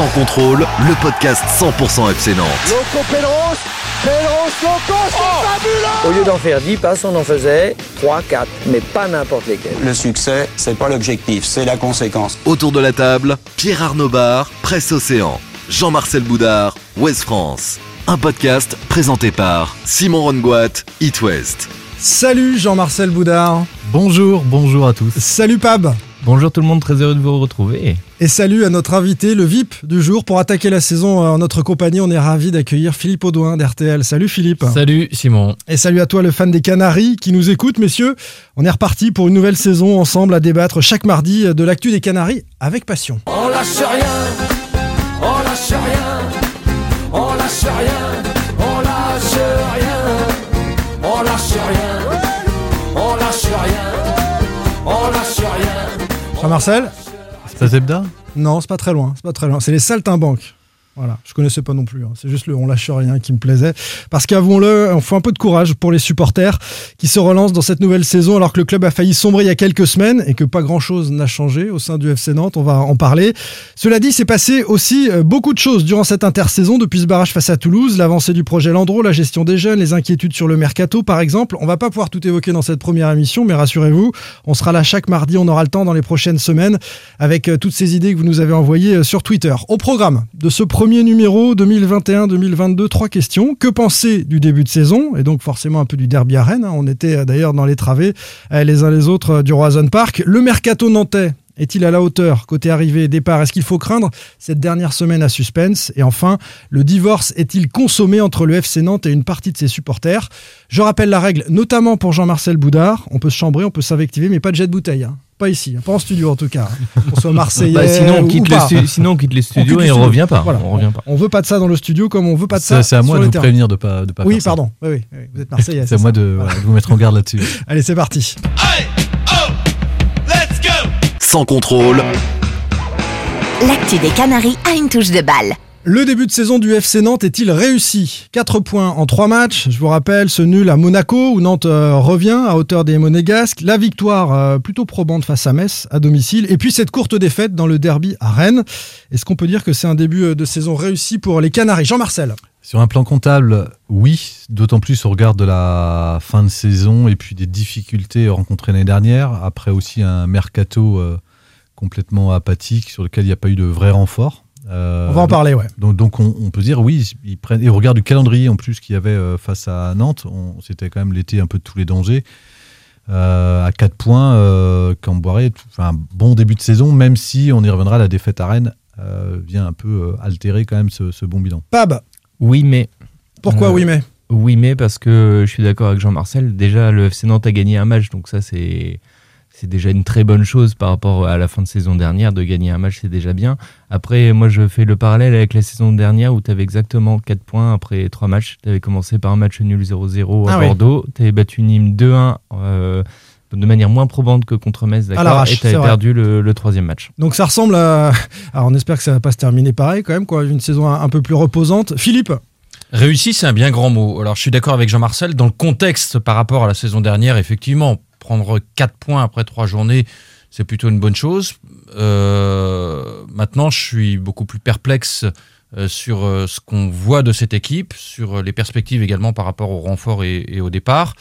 Sans contrôle, le podcast 100% FC Nantes. Loco Pélos, Pélos, Loco, c'est fabuleux Au lieu d'en faire 10 passes, on en faisait 3, 4, mais pas n'importe lesquels. Le succès, c'est pas l'objectif, c'est la conséquence. Autour de la table, Pierre Arnaud Bar, Presse Océan, Jean-Marcel Boudard, Ouest France. Un podcast présenté par Simon Rongoat, It West. Salut Jean-Marcel Boudard. Bonjour, bonjour à tous. Salut Pab. Bonjour tout le monde, très heureux de vous retrouver. Et salut à notre invité, le VIP du jour. Pour attaquer la saison en notre compagnie, on est ravi d'accueillir Philippe Audouin d'RTL. Salut Philippe. Salut Simon. Et salut à toi le fan des Canaries qui nous écoute, messieurs. On est reparti pour une nouvelle saison ensemble à débattre chaque mardi de l'actu des Canaries avec passion. On lâche rien, on lâche rien, on lâche rien, rien. Jean-Marcel Ça Zebda Non, c'est pas très loin. C'est pas très loin. C'est les Saltimbanques. Voilà, je connaissais pas non plus. hein. C'est juste le on lâche rien qui me plaisait. Parce qu'avouons-le, on faut un peu de courage pour les supporters qui se relancent dans cette nouvelle saison alors que le club a failli sombrer il y a quelques semaines et que pas grand-chose n'a changé au sein du FC Nantes. On va en parler. Cela dit, c'est passé aussi euh, beaucoup de choses durant cette intersaison depuis ce barrage face à Toulouse, l'avancée du projet Landreau, la gestion des jeunes, les inquiétudes sur le mercato par exemple. On va pas pouvoir tout évoquer dans cette première émission, mais rassurez-vous, on sera là chaque mardi. On aura le temps dans les prochaines semaines avec euh, toutes ces idées que vous nous avez envoyées euh, sur Twitter. Au programme de ce premier numéro 2021-2022, trois questions. Que penser du début de saison? Et donc forcément un peu du derby à Rennes. hein. On était euh, d'ailleurs dans les travées euh, les uns les autres euh, du Roison Park. Le mercato nantais est-il à la hauteur Côté arrivée et départ, est-ce qu'il faut craindre cette dernière semaine à suspense? Et enfin, le divorce est-il consommé entre le FC Nantes et une partie de ses supporters? Je rappelle la règle, notamment pour Jean-Marcel Boudard. On peut se chambrer, on peut s'invectiver, mais pas de jet de bouteille. hein. Pas ici, hein. pas en studio en tout cas. hein. Qu'on soit marseillais Bah, sinon, on ou quitte pas. les stu- sinon on quitte les On studios quitte et on revient pas. Voilà. On revient pas. On veut pas de ça dans le studio comme on veut pas de ça. C'est c'est à moi sur de vous prévenir de pas de pas Oui, faire ça. pardon. Oui, oui, oui. Vous êtes Marseillais. C'est à ça. moi de, voilà, de vous mettre en garde là-dessus. Allez, c'est parti. Sans contrôle, L'actu des Canaries a une touche de balle. Le début de saison du FC Nantes est-il réussi? 4 points en 3 matchs. Je vous rappelle ce nul à Monaco où Nantes euh, revient à hauteur des Monégasques. La victoire euh, plutôt probante face à Metz à domicile. Et puis cette courte défaite dans le derby à Rennes. Est-ce qu'on peut dire que c'est un début euh, de saison réussi pour les Canaries? Jean-Marcel Sur un plan comptable, oui, d'autant plus au regard de la fin de saison et puis des difficultés rencontrées l'année dernière, après aussi un mercato euh, complètement apathique sur lequel il n'y a pas eu de vrai renfort. Euh, On va en parler, ouais. Donc, donc on, on peut dire oui, ils prennent, et au regard du calendrier en plus qu'il y avait euh, face à Nantes, on- c'était quand même l'été un peu de tous les dangers. À 4 points, Camboiré, un bon début de saison, même si on y reviendra, la défaite à Rennes vient un peu altérer quand même ce, ce bon bilan. Pab, Oui, mais. pourquoi Euh, oui mais? Oui, mais parce que je suis d'accord avec Jean-Marcel. Déjà, le FC Nantes a gagné un match, donc ça, c'est. C'est déjà une très bonne chose par rapport à la fin de saison dernière. De gagner un match, c'est déjà bien. Après, moi, je fais le parallèle avec la saison dernière où tu avais exactement 4 points après 3 matchs. Tu avais commencé par un match nul 0-0 à Ah oui. Bordeaux. Tu avais battu Nîmes 2-1 euh, de manière moins probante que contre Metz, d'accord l'arrache, Et tu c'est avais vrai. perdu le, le troisième match. Donc ça ressemble à... Alors on espère que ça va pas se terminer pareil quand même, quoi. Une saison un, un peu plus reposante. Philippe? Réussi, c'est un bien grand mot. Alors, je suis d'accord avec Jean-Marcel. Dans le contexte par rapport à la saison dernière, effectivement, prendre 4 points après 3 journées, c'est plutôt une bonne chose. Euh, maintenant, je suis beaucoup plus perplexe euh, sur euh, ce qu'on voit de cette équipe, sur les perspectives également par rapport au renfort et, et au départ.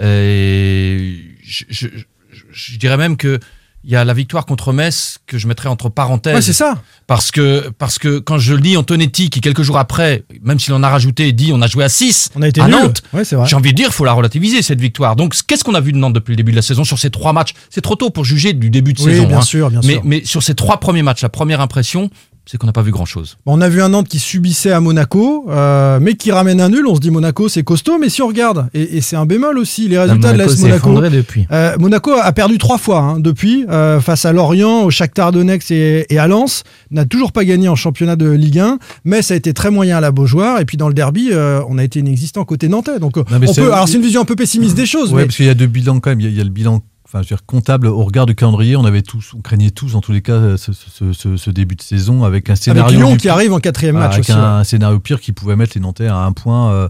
Et je, je- je- je dirais même que il y a la victoire contre Metz que je mettrais entre parenthèses. Ouais, c'est ça. Parce que, parce que quand je lis Antonetti, qui quelques jours après, même s'il en a rajouté, dit on a joué à 6 On a été à. Nantes, Ouais, j'ai envie de dire, faut la relativiser, cette victoire. Donc, qu'est-ce qu'on a vu de Nantes depuis le début de la saison sur ces trois matchs? C'est trop tôt pour juger du début de Oui, saison. bien hein. sûr, bien mais, sûr. mais sur ces trois premiers matchs, la première impression, c'est qu'on n'a pas vu grand-chose. On a vu un Nantes qui subissait à Monaco, euh, mais qui ramène un nul. On se dit Monaco, c'est costaud, mais si on regarde, et, et c'est un bémol aussi, les résultats de Monaco l'AS Monaco. depuis. Euh, Monaco a perdu trois fois hein, depuis, euh, face à Lorient, au Shakhtar Donetsk et, et à Lens. N'a toujours pas gagné en championnat de Ligue 1, mais ça a été très moyen à la Beaujoire. Et puis dans le derby, on a été inexistant côté nantais. Donc Non, mais on c'est- peut. Alors c'est une vision un peu pessimiste des choses, Ouais, mais parce qu'il y a deux bilans quand même. Il y a, il y a le bilan enfin, je veux dire, comptable au regard du calendrier. On avait tous, on craignait tous en tous les cas ce, ce- ce- ce début de saison avec un scénario. avec Lyon du qui pire- arrive en quatrième match avec aussi. un, ouais. scénario pire qui pouvait mettre les Nantais à un point euh,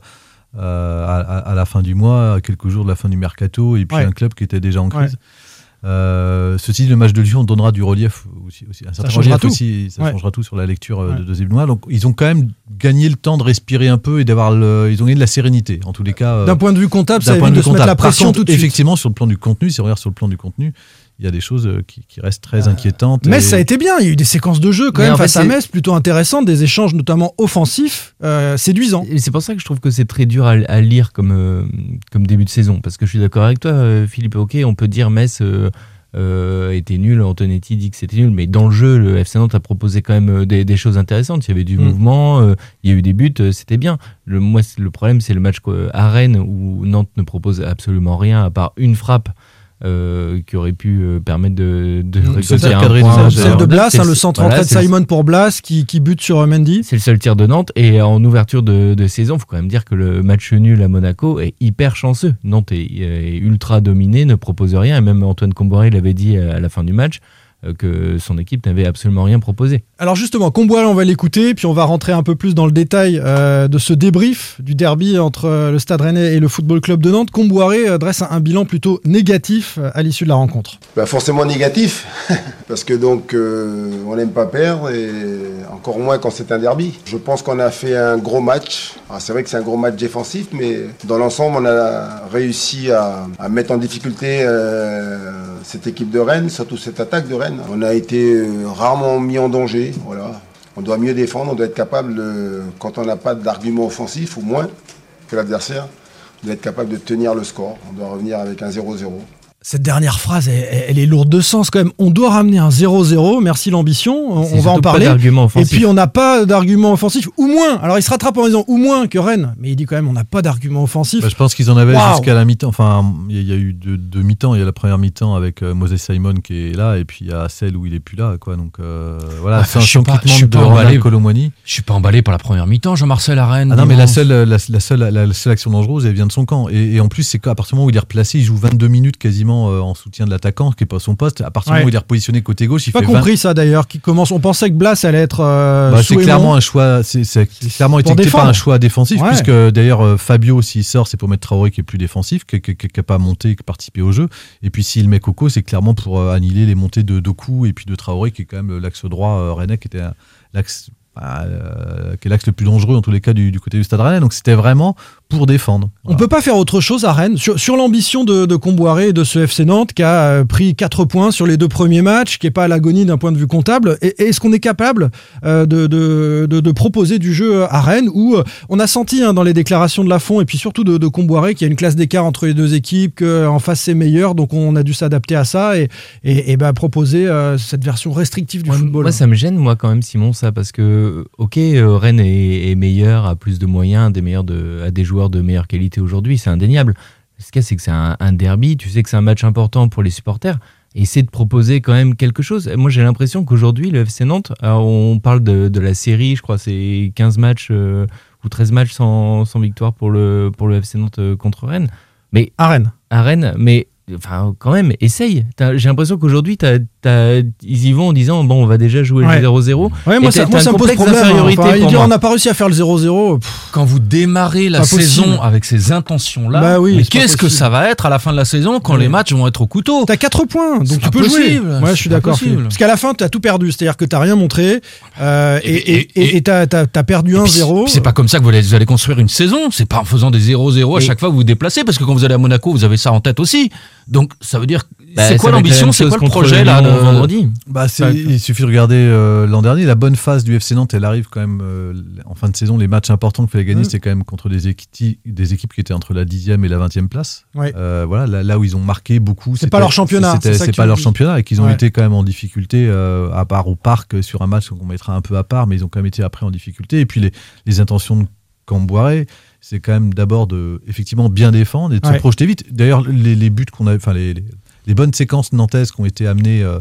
euh, à, à- à la fin du mois, à quelques jours de la fin du mercato, et puis Ouais. un club qui était déjà en crise. Ouais. Euh, ceci, dit, le match de Lyon donnera du relief aussi, aussi un certain changera relief tout. aussi, ça Ouais. changera tout sur la lecture euh, Ouais. de deuxième mois. Donc, ils ont quand même gagné le temps de respirer un peu et d'avoir le, ils ont gagné de la sérénité. En tous les cas, euh, D'un point de vue comptable, ça évite de, vue se mettre la comptable. Par pression contre, tout de suite. Effectivement, sur le plan du contenu, si on regarde sur le plan du contenu, il y a des choses euh, qui, qui restent très inquiétantes. Metz, et- ça a été bien. Il y a eu des séquences de jeu quand Mais même fait, face à Metz plutôt intéressantes, des échanges notamment offensifs, euh, séduisants. Et c'est pour ça que je trouve que c'est très dur à, à lire comme, euh, comme début de saison. Parce que je suis d'accord avec toi, euh, Philippe. Ok, on peut dire Metz euh, euh, était nul, Antonetti dit que c'était nul, mais dans le jeu, le FC Nantes a proposé quand même euh, des, des choses intéressantes. Il y avait du Mm. mouvement, euh, il y a eu des buts, euh, c'était bien. Le, moi, le problème, c'est le match à Rennes où Nantes ne propose absolument rien à part une frappe. Euh, qui aurait pu euh, permettre de, de récolter un point. déjà, Celle de Blas, hein, le centre voilà, de Simon pour Blas qui, qui bute sur euh, Mendy. c'est le seul tir de Nantes et en ouverture de, de saison, il faut quand même dire que le match nul à Monaco est hyper chanceux. Nantes est, est ultra dominé, ne propose rien et même Antoine Comboiré l'avait dit à la fin du match euh, que son équipe n'avait absolument rien proposé. Alors justement, Comboiré, on va l'écouter, puis on va rentrer un peu plus dans le détail euh, de ce débrief du derby entre euh, le Stade Rennais et le Football Club de Nantes. Comboiré euh, dresse un, un bilan plutôt négatif euh, à l'issue de la rencontre. Bah forcément négatif, parce que donc euh, on n'aime pas perdre et encore moins quand c'est un derby. Je pense qu'on a fait un gros match. Alors, C'est vrai que c'est un gros match défensif, mais dans l'ensemble on a réussi à, mettre en difficulté euh, cette équipe de Rennes, surtout cette attaque de Rennes. On a été euh, rarement mis en danger. Voilà. On doit mieux défendre, on doit être capable, quand on n'a pas d'argument offensif, ou moins que l'adversaire, on doit être capable de tenir le score. On doit revenir avec un 0-0. Cette dernière phrase, elle, elle est lourde de sens quand même. On doit ramener un 0-0, merci l'ambition, on, va en parler. Et puis on n'a pas d'argument offensif, ou moins. Alors il se rattrape en disant ou moins que Rennes, mais il dit quand même on n'a pas d'argument offensif. Bah, je pense qu'ils en avaient jusqu'à la mi-temps. Enfin, il y, a- il y a eu deux, deux mi-temps. Il y a la première mi-temps avec euh, Moses Simon qui est là, et puis il y a celle où il est plus là, quoi. Donc euh, voilà, Ouais, c'est un je suis pas- quittement je suis de pas emballé. Ronald Colomwani. Je suis pas emballé par la première mi-temps, Jean-Marcel Arène. Ah non, mais la seule, la, la seule, la, seule action dangereuse, elle vient de son camp. Et, et en plus, c'est qu'à partir du moment où il est replacé, il joue 22 minutes quasiment euh, en soutien de l'attaquant, qui est pas son poste. À partir du Ouais. moment où il est repositionné côté gauche, il pas fait 20 compris ça d'ailleurs. Qui commence, on pensait que Blas allait être. euh, Bah, c'est clairement un choix, c'est clairement été défendre. un choix défensif, Ouais. puisque d'ailleurs euh, Fabio, s'il sort, c'est pour mettre Traoré qui est plus défensif, qui n'a pas monté, qui participé au jeu. Et puis s'il met Coco, c'est clairement pour annihiler les montées de Doku et puis de Traoré, qui est quand même l'axe droit rennais, qui était l'axe. bah, qui est l'axe le plus dangereux en tous les cas du, du côté du stade rennais donc c'était vraiment pour défendre On peut pas faire autre chose à Rennes sur, sur l'ambition de, de Comboiré et de ce FC Nantes qui a euh, pris 4 points sur les deux premiers matchs, qui est pas à l'agonie d'un point de vue comptable. Et- Est-ce qu'on est capable euh, de, de, de- de proposer du jeu à Rennes où euh, on a senti hein, dans les déclarations de Lafont et puis surtout de, de Comboiré qu'il y a une classe d'écart entre les deux équipes, qu'en face c'est meilleur, donc on a dû s'adapter à ça et, et, et bah, proposer euh, cette version restrictive du Ouais, football. Moi, ça me gêne, moi, quand même, Simon, ça, parce que, ok, Rennes est, est meilleur, a plus de moyens, des meilleurs de, a des joueurs de meilleure qualité aujourd'hui, c'est indéniable. Ce qu'il y a, c'est que c'est un, un derby, tu sais que c'est un match important pour les supporters. Et essaie de proposer quand même quelque chose. Moi, j'ai l'impression qu'aujourd'hui, le FC Nantes, on parle de, de la série, je crois, c'est 15 matchs euh, ou 13 matchs sans, sans victoire pour le, pour le FC Nantes euh, contre Rennes. Mais à Rennes. à Rennes, mais enfin quand même, essaye. J'ai l'impression qu'aujourd'hui, ils y vont en disant bon, on va déjà jouer Ouais. le 0-0. Ouais, moi, ça, moi, ça me pose problème. hein. Enfin, il dit, on n'a pas réussi à faire le 0-0. pff, Quand vous démarrez la possible. saison avec ces intentions-là, Bah oui, mais qu'est-ce que ça va être à la fin de la saison quand Ouais. les matchs vont être au couteau? T'as 4 points, donc tu peux jouer. possible, Ouais, je suis d'accord. Parce qu'à la fin, t'as tout perdu. C'est-à-dire que t'as rien montré euh, et Et- et- t'as perdu Et puis, 1-0. puis C'est pas comme ça que vous allez, vous allez construire une saison. C'est pas en faisant des 0-0 à chaque fois que vous vous déplacez, parce que quand vous allez à Monaco, vous avez ça en tête aussi. Donc ça veut dire Bah, c'est quoi l'ambition C'est quoi le projet là de- vendredi Bah, c'est- il suffit de regarder euh, l'an dernier. La bonne phase du FC Nantes, elle arrive quand même euh, en fin de saison. Les matchs importants qu'il fallait gagner, Mm. c'était quand même contre des, équipes, des équipes qui étaient entre la 10e et la 20e place. Ouais. Euh, voilà, là, là où ils ont marqué beaucoup. C'est pas leur championnat, c'est que pas leur championnat et qu'ils ont Ouais. été quand même en difficulté, euh, à part au parc sur un match qu'on mettra un peu à part, mais ils ont quand même été après en difficulté. Et puis les, les intentions de Camboiré, c'est quand même d'abord de effectivement bien défendre et de Ouais. se projeter vite. D'ailleurs, les, les buts qu'on a, enfin les, les- les bonnes séquences nantaises qui ont été amenées euh,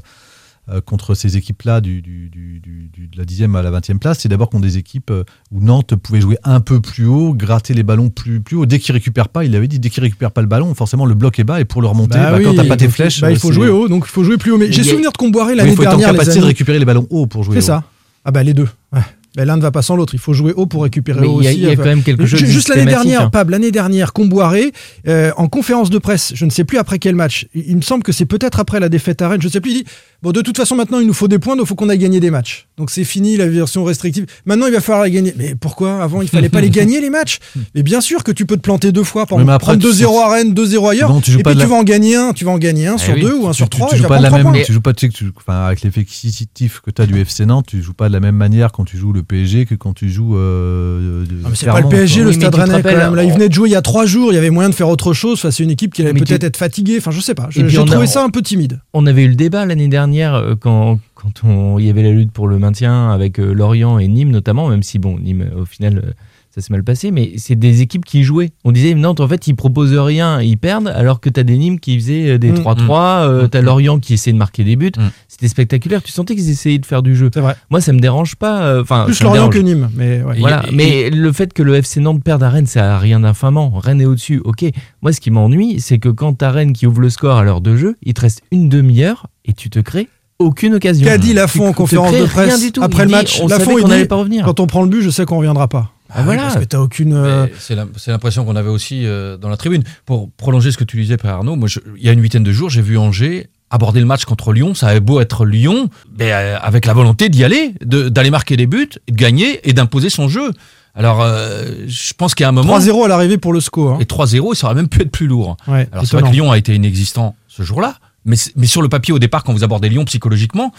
euh, contre ces équipes-là du, du- du- du- du- de la 10e à la 20e place, c'est d'abord contre des équipes euh, où Nantes pouvait jouer un peu plus haut, gratter les ballons plus, plus haut. Dès qu'ils récupèrent pas, il avait dit, dès qu'ils récupèrent pas le ballon, forcément le bloc est bas et pour le remonter, Bah bah, oui, quand t'as pas tes flèches, bah, il faut jouer haut, donc il faut jouer plus haut. Mais j'ai souvenir de Comboiré l'année il faut être en dernière, les capacité de récupérer les ballons haut pour jouer C'est ça. Ah bah les deux. Ouais. Ben, L'un ne va pas sans l'autre. Il faut jouer haut pour récupérer Mais haut il y a- aussi. il y a quand même quelque chose Juste l'année dernière, hein. Pab, l'année dernière, Comboiré, euh, en conférence de presse, je ne sais plus après quel match, il il me semble que c'est peut-être après la défaite à Rennes, je ne sais plus, il dit Bon, de toute façon, maintenant, il nous faut des points, donc il faut qu'on aille gagner des matchs. Donc c'est fini la version restrictive. Maintenant, il va falloir les gagner. Mais pourquoi Avant, il fallait pas les gagner, les matchs? Mais bien sûr que tu peux te planter deux fois. Par Oui, mais exemple, après, prendre tu- 2-0 à Rennes, 2-0 ailleurs. Non, tu joues et pas puis tu la- vas en gagner un. Tu vas en gagner un Ah sur oui. deux ou un sur tu, trois. tu et joues pas de la même, tu joues pas tu sais que tu- enfin, avec l'effectif que tu as du FC Nantes, tu joues pas de la même manière quand tu joues le PSG que quand tu joues. Euh, de- Ah, mais c'est pas le PSG, quoi. le Oui, Stade tu Rennais quand rappelles, même. Là, il venait de jouer il y a trois jours. Il y avait moyen de faire autre chose. Enfin, c'est une équipe qui allait peut-être tu- être fatiguée. Enfin, je sais pas. J'ai trouvé ça un peu timide. On avait eu le débat l'année dernière euh, quand, quand on, y avait la lutte pour le maintien avec euh, Lorient et Nîmes notamment, même si bon, Nîmes au final euh, ça s'est mal passé, mais c'est des équipes qui jouaient. On disait Nantes en fait ils proposent rien, ils perdent, alors que t'as des Nîmes qui faisaient euh, des Mm. 3-3, euh, t'as Lorient qui essayait de marquer des buts. Mm. C'était spectaculaire, tu sentais qu'ils essayaient de faire du jeu. Vrai. Moi ça me dérange pas, euh, enfin Plus Lorient que Nîmes. Mais ouais. Et- Voilà, mais le fait que le FC Nantes perde à Rennes, ça a rien d'infamant. Rennes est au-dessus, ok. Moi, ce qui m'ennuie, c'est que quand t'as Rennes qui ouvre le score à l'heure de jeu, il te reste une demi-heure et tu te crées aucune occasion. Qu'a dit Tu Lafont en conférence de presse après Il le dit, match On Lafont, il qu'on dit, pas revenir. Quand on prend le but, je sais qu'on reviendra pas. Ah, oui, voilà. Parce que t'as aucune. euh, C'est l'impression qu'on avait aussi euh, dans la tribune. Pour prolonger ce que tu disais, Père Arnaud, moi, je- il y a une huitaine de jours, j'ai vu Angers aborder le match contre Lyon. Ça avait beau être Lyon, mais euh, avec la volonté d'y aller, de- d'aller marquer des buts, de gagner et d'imposer son jeu. Alors, je pense qu'il y a un moment. 3-0 à l'arrivée pour le score. hein. Et 3-0, ça aurait même pu être plus lourd. Ouais, Alors, c'est vrai que Lyon a été inexistant ce jour-là. Mais sur le papier, au départ, quand vous abordez Lyon psychologiquement,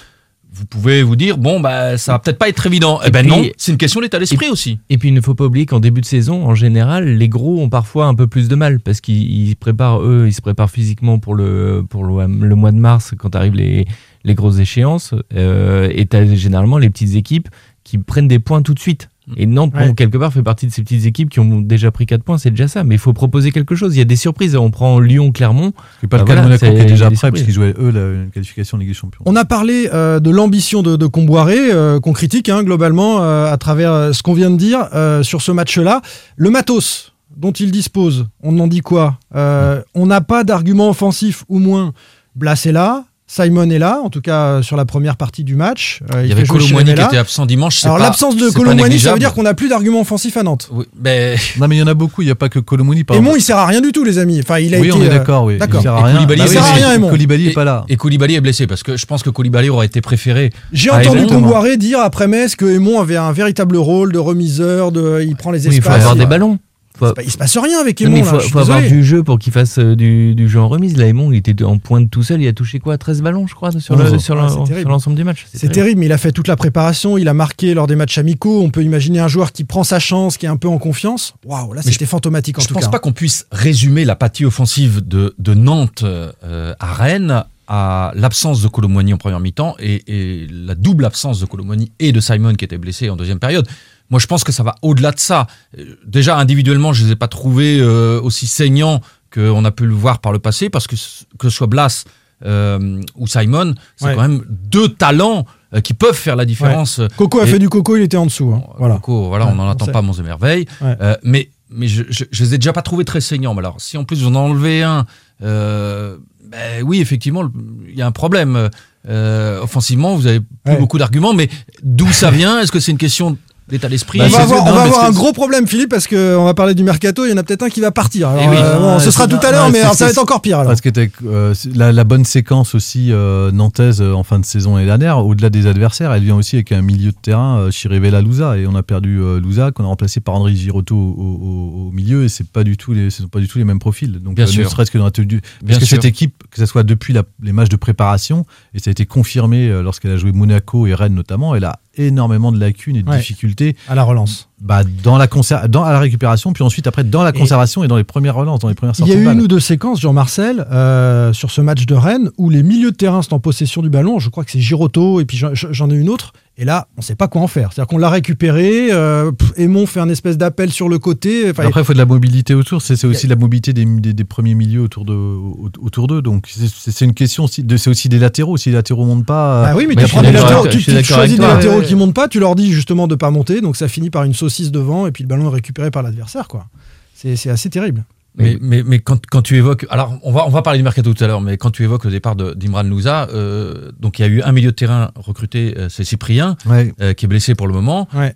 vous pouvez vous dire, bon, bah, ça va peut-être pas être évident. Eh ben puis- non, c'est une question d'état d'esprit aussi. Et puis il ne faut pas oublier qu'en début de saison, en général, les gros ont parfois un peu plus de mal parce qu'ils ils préparent eux, ils se préparent physiquement pour le pour le, le mois de mars quand arrivent les les grosses échéances. Euh, et t'as généralement les petites équipes qui prennent des points tout de suite. Et Nantes, bon, Ouais. quelque part, fait partie de ces petites équipes qui ont déjà pris 4 points, c'est déjà ça. Mais il faut proposer quelque chose. Il y a des surprises. On prend Lyon, Clermont. C'est pas Bah le cas de Monaco qui est déjà prêt parce qu'ils jouaient eux la, une qualification en Ligue des Champions. On a parlé euh, de l'ambition de, de Comboiré, euh, qu'on critique hein, globalement euh, à travers euh, ce qu'on vient de dire euh, sur ce match-là. Le matos dont il dispose, on en dit quoi? Euh, On n'a pas d'argument offensif, ou moins. Blas est là, Simon est là, en tout cas euh, sur la première partie du match. Euh, Il y avait Colomboigny qui était absent dimanche. Alors l'absence de Colomboigny, ça veut dire qu'on n'a plus d'argument offensif à Nantes. Oui, ben, Non, mais il y en a beaucoup. Il n'y a pas que par Aimon, exemple. il sert à rien du tout, les amis. Enfin, il a oui, été, on est euh, d'accord. Oui. d'accord. Il sert à Et rien. Koulibaly, Bah il oui, sert à mais rien. Koulibaly et, est pas là. et Koulibaly est blessé parce que je pense que Koulibaly aurait été préféré. J'ai entendu. Comboiré dire après Metz que Aimon avait un véritable rôle de remiseur, de, il prend les Oui, il faut espaces. avoir des ballons. Faut- pas- il se passe rien avec Aimon. il faut, je avoir du jeu pour qu'il fasse euh, du, du jeu en remise. Là, Aymon, il était en pointe tout seul. Il a touché quoi? 13 ballons, je crois, sur le- Ouais, sur c'est terrible. l'ensemble du match. C'est terrible, mais il a fait toute la préparation, il a marqué lors des matchs amicaux. On peut imaginer un joueur qui prend sa chance, qui est un peu en confiance. Waouh, là Mais c'était fantomatique en Je tout pense cas. pas qu'on puisse résumer l'apathie offensive de, de Nantes euh, à Rennes à l'absence de Colomboigny en première mi-temps et, et la double absence de Colomboigny et de Simon qui était blessé en deuxième période. Moi, je pense que ça va au-delà de ça. Euh, Déjà, individuellement, je les ai pas trouvés euh, aussi saignants qu'on a pu le voir par le passé, parce que que ce soit Blas euh, ou Simon, c'est Ouais. quand même deux talents euh, qui peuvent faire la différence. Coco a Et- fait du coco, il était en dessous. hein. Voilà. Coco, voilà, Ouais, on n'en attend sait. pas, mon. Euh, mais mais je, je, je les ai déjà pas trouvés très saignants. Mais alors, si en plus vous en enlevez un, ben oui, effectivement, il y a un problème. Euh, offensivement, vous avez plus Ouais. beaucoup d'arguments, mais d'où ça vient? Est-ce que c'est une question l'état d'esprit. on va c'est- avoir, non, on va avoir un gros problème, Philippe, parce qu'on va parler du mercato. Il y en a peut-être un qui va partir. Alors, Eh oui. euh, bon, Ah, ce sera tout à l'heure, ouais, mais alors, ça va être encore pire. Alors. Parce que euh, la, la bonne séquence aussi euh, nantaise en fin de saison l'année dernière, au-delà des adversaires, elle vient aussi avec un milieu de terrain, euh, Chirivella Louza, et on a perdu euh, Louza, qu'on a remplacé par André Girotto au, au- au milieu, et c'est pas du tout les, ce sont pas du tout les mêmes profils. Donc Bien euh, ne sûr. serait-ce que dans la tenue Bien parce que sûr. cette équipe, que ce soit depuis la- les matchs de préparation, et ça a été confirmé lorsqu'elle a joué Monaco et Rennes notamment, elle a énormément de lacunes et de Ouais. difficultés À la relance. Bah, dans la dans à la récupération, puis ensuite après dans la conservation et, dans les premières relances, dans les premières Il y sorties a de eu une ou deux séquences, Jean-Marcel, euh, sur ce match de Rennes, où les milieux de terrain sont en possession du ballon. Je crois que c'est Girotto, et puis j'en- ai une autre. Et là, on ne sait pas quoi en faire. C'est-à-dire qu'on l'a récupéré. Euh, Aymon fait un espèce d'appel sur le côté. Enfin, Après, il faut de la mobilité autour. C'est aussi la mobilité des, des- des premiers milieux autour de au- autour d'eux. Donc c'est- une question aussi. de- C'est aussi des latéraux. Si les latéraux montent pas. Ah oui, mais bah, tu prends des latéraux, tu, tu choisis des latéraux Ouais. qui montent pas, tu leur dis justement de pas monter, donc ça finit par une saucisse devant et puis le ballon est récupéré par l'adversaire, quoi. C'est c'est assez terrible. Mais, mais, mais quand, quand tu évoques, alors on va, on va parler du mercato tout à l'heure, mais quand tu évoques le départ de- d'Imran Louza, euh, donc il y a eu un milieu de terrain recruté, euh, c'est Cyprien, Ouais. euh, qui est blessé pour le moment. Ouais.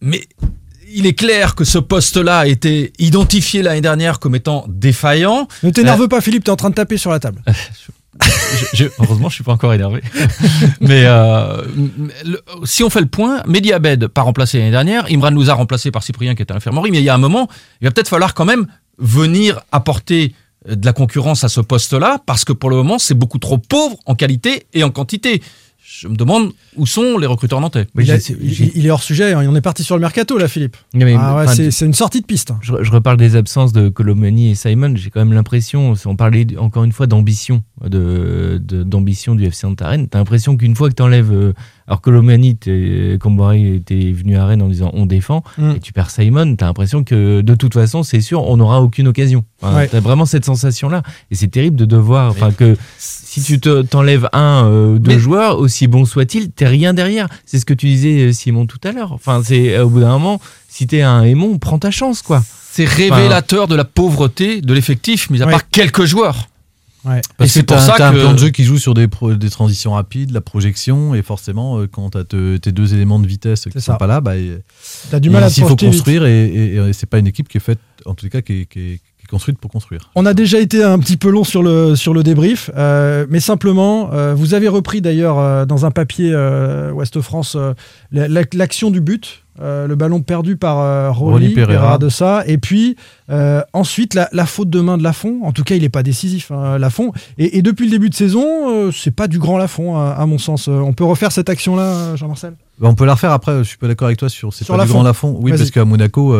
Mais il est clair que ce poste-là a été identifié l'année dernière comme étant défaillant. Ne t'énerve pas, Philippe, t'es en train de taper sur la table. Je- je- heureusement, je suis pas encore énervé. mais euh, si on fait le point, Mehdi Abed pas remplacé l'année dernière, Imran Louza remplacé par Cyprien qui était à l'infirmerie, mais il y a un moment, il va peut-être falloir quand même venir apporter euh, de la concurrence à ce poste-là, parce que pour le moment, c'est beaucoup trop pauvre en qualité et en quantité. Je me demande où sont les recruteurs nantais. il, a- il- il est hors sujet, hein. on est parti sur le mercato là, Philippe. Ah ouais, c'est c'est une sortie de piste. Je, je reparle des absences de Colomani et Simon. J'ai quand même l'impression, si on parlait encore une fois d'ambition, de, de- d'ambition du FC Antaren, t'as l'impression qu'une fois que t'enlèves. euh, alors Colomani, t'es- Comboiré était venu à Rennes en disant on défend, Mm. et tu perds Simon, t'as l'impression que de toute façon, c'est sûr, on n'aura aucune occasion. Enfin, Ouais. T'as vraiment cette sensation-là. Et c'est terrible de devoir. Enfin, que si tu te- t'enlèves un, euh, deux Mais- joueurs, aussi bon soit-il, t'es rien derrière. C'est ce que tu disais, euh, Simon, tout à l'heure. Enfin, c'est au bout d'un moment, si t'es un aimant, prends ta chance, quoi. C'est révélateur de la pauvreté de l'effectif, mis à Ouais. part quelques joueurs. Ouais. Parce Et c'est que pour ça un plan de jeu qui joue sur des, pro- des transitions rapides, la projection, et forcément, euh, quand t'as te- tes deux éléments de vitesse qui C'est sont pas là, bah, du mal à il faut vite. construire, et, et- et c'est pas une équipe qui est faite, en tout cas, qui est, qui est- qui est construite pour construire. On a déjà été un petit peu long sur le, sur le débrief, euh, mais simplement, euh, vous avez repris d'ailleurs euh, dans un papier euh, Ouest France euh, la- la- l'action du but, euh, le ballon perdu par euh, Rolly, Pereira. De ça, et puis euh, ensuite la, la faute de main de Lafont. En tout cas, il n'est pas décisif, hein, Lafont. Et, et depuis le début de saison, euh, c'est pas du grand Lafont, à, à mon sens. On peut refaire cette action-là, euh, Jean-Marcel? Bah, on peut la refaire après, je suis pas d'accord avec toi sur c'est Sur pas du Lafont. grand Lafont. Oui, parce qu'à Monaco,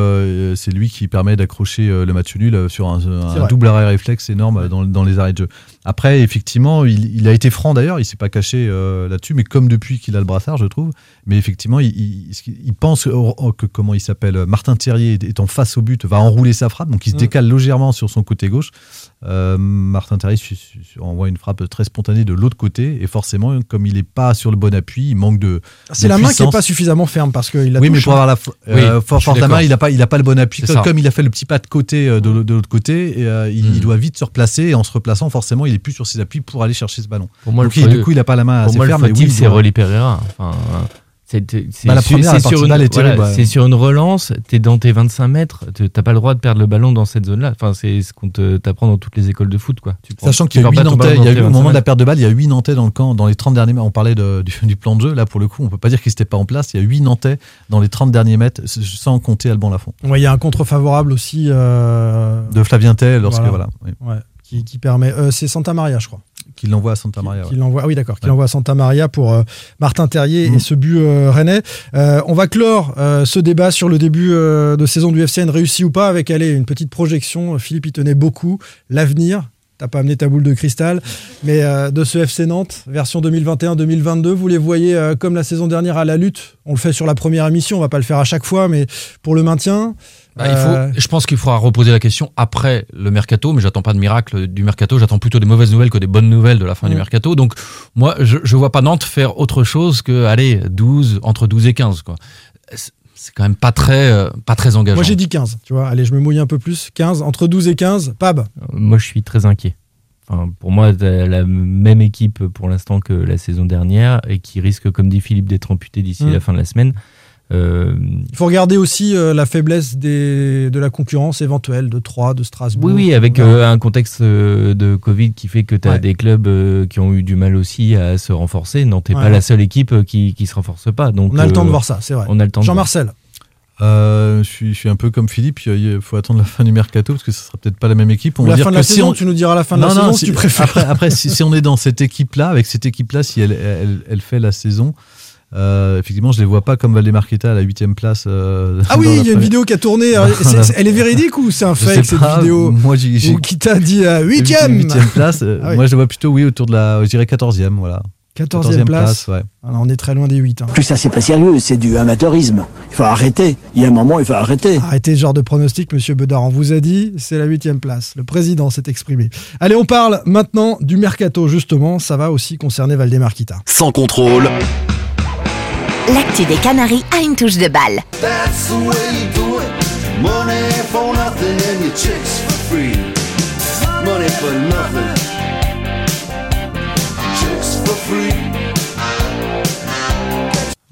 c'est lui qui permet d'accrocher le match nul sur un, un double arrêt réflexe énorme dans, dans les arrêts de jeu. Après, effectivement, il, il a été franc d'ailleurs, il s'est pas caché euh, là-dessus, mais comme depuis qu'il a le brassard, je trouve. Mais effectivement, il, il- il pense que comment il s'appelle, Martin Thierry étant face au but, va enrouler sa frappe, donc il se décale légèrement sur son côté gauche. Euh, Martin su- envoie une frappe très spontanée de l'autre côté, et forcément, comme il n'est pas sur le bon appui, il manque de. C'est la main qui n'est pas suffisamment ferme parce qu'il la Oui, mais pour avoir la fo- Oui, euh, force la main, il n'a pas, il a pas le bon appui. Comme, il a fait le petit pas de côté euh, de, de l'autre côté, et, euh, il, Mm. il doit vite se replacer. Et en se replaçant, forcément, il est plus sur ses appuis pour aller chercher ce ballon. Pour moi, Donc, le il- feu- du coup, il n'a pas la main Pour assez moi, ferme. le mais oui, fautif, il c'est Rolly Pereira. Enfin, c'est Bah, sur- une, voilà, ouais. sur relance, t'es dans tes 25 mètres, tu- t'as pas le droit de perdre le ballon dans cette zone-là. Enfin, c'est ce qu'on t'apprend dans toutes les écoles de foot, quoi. Tu prends- Sachant tu qu'il y a perds 8 pas ton Nantais, il y a eu, au moment de 25 la perte de balle, il y a 8 Nantais dans le camp. Dans les 30 derniers mètres, on parlait de- du, du plan de jeu. Là, pour le coup, on peut pas dire qu'ils n'étaient pas en place. Il y a 8 Nantais dans les 30 derniers mètres, sans compter Alban Lafont. Ouais, il y a un contre favorable aussi. euh, De Flavien Tay, lorsque, Voilà. voilà, oui, ouais, qui, qui permet. euh, c'est Santa Maria, je crois. Qu'il l'envoie à Santa Maria. Qui ouais. ah oui, d'accord, qui Ouais. l'envoie à Santa Maria pour euh, Martin Terrier Mhm. et ce but euh, rennais. Euh, on va clore euh, ce débat sur le début de saison du FCN, réussi ou pas, avec allez, une petite projection. Philippe y tenait beaucoup. L'avenir, t'as pas amené ta boule de cristal, mais euh, de ce FC Nantes, version 2021-2022, vous les voyez euh, comme la saison dernière à la lutte. On le fait sur la première émission, on va pas le faire à chaque fois, mais pour le maintien. Bah, il faut, euh, je pense qu'il faudra reposer la question après le mercato, mais j'attends pas de miracle du mercato. J'attends plutôt des mauvaises nouvelles que des bonnes nouvelles de la fin Mm. du mercato. Donc, moi, je, je vois pas Nantes faire autre chose que, allez, 12, entre 12 et 15, quoi. C'est- quand même pas très, euh, pas très engageant. moi j'ai dit 15, tu vois. Allez, je me mouille un peu plus. 15, entre 12 et 15, Pab. Moi, je suis très inquiet. Enfin, pour moi, la même équipe pour l'instant que la saison dernière et qui risque, comme dit Philippe, d'être amputée d'ici Mm. la fin de la semaine. Euh, Il faut regarder aussi euh, la faiblesse des, de la concurrence éventuelle de Troyes, de Strasbourg. oui, oui, avec euh, un contexte de Covid qui fait que tu as Ouais. des clubs euh, qui ont eu du mal aussi à se renforcer. Non, t'es Ouais. pas la seule équipe qui, qui se renforce pas. Donc, On a le temps de voir ça, c'est vrai. On a le temps de voir. Jean-Marcel. Euh, je, suis, je suis un peu comme Philippe, il faut attendre la fin du mercato parce que ce sera peut-être pas la même équipe. On la va dire fin de que la si saison, on- tu nous diras la fin de Non, la non, saison si- tu préfères. Après, après si, si on est dans cette équipe-là, avec cette équipe-là, si elle, elle, elle- elle fait la saison, euh, effectivement, je les vois pas comme Valdemarqueta à la huitième place. euh, Ah oui, il y a une vidéo qui a tourné. alors, c'est- c'est- elle est véridique ou c'est un Je fake cette pas, vidéo Moi, j'ai qui t'a dit euh, j'ai vu huitième huitième place. euh, Ah oui. Moi, je les vois plutôt, oui, autour de la, je dirais 14e, voilà. 14e place. ouais. Alors, on est très loin des 8. Plus ça, c'est pas sérieux, c'est du amateurisme. Il faut arrêter. Il y a un moment, il faut arrêter. Arrêtez ce genre de pronostic, monsieur Bedard. On vous a dit, c'est la huitième place. Le président s'est exprimé. Allez, on parle maintenant du mercato, justement. Ça va aussi concerner Valdemarquita. Sans contrôle, L'actu des Canaries a une touche de balle.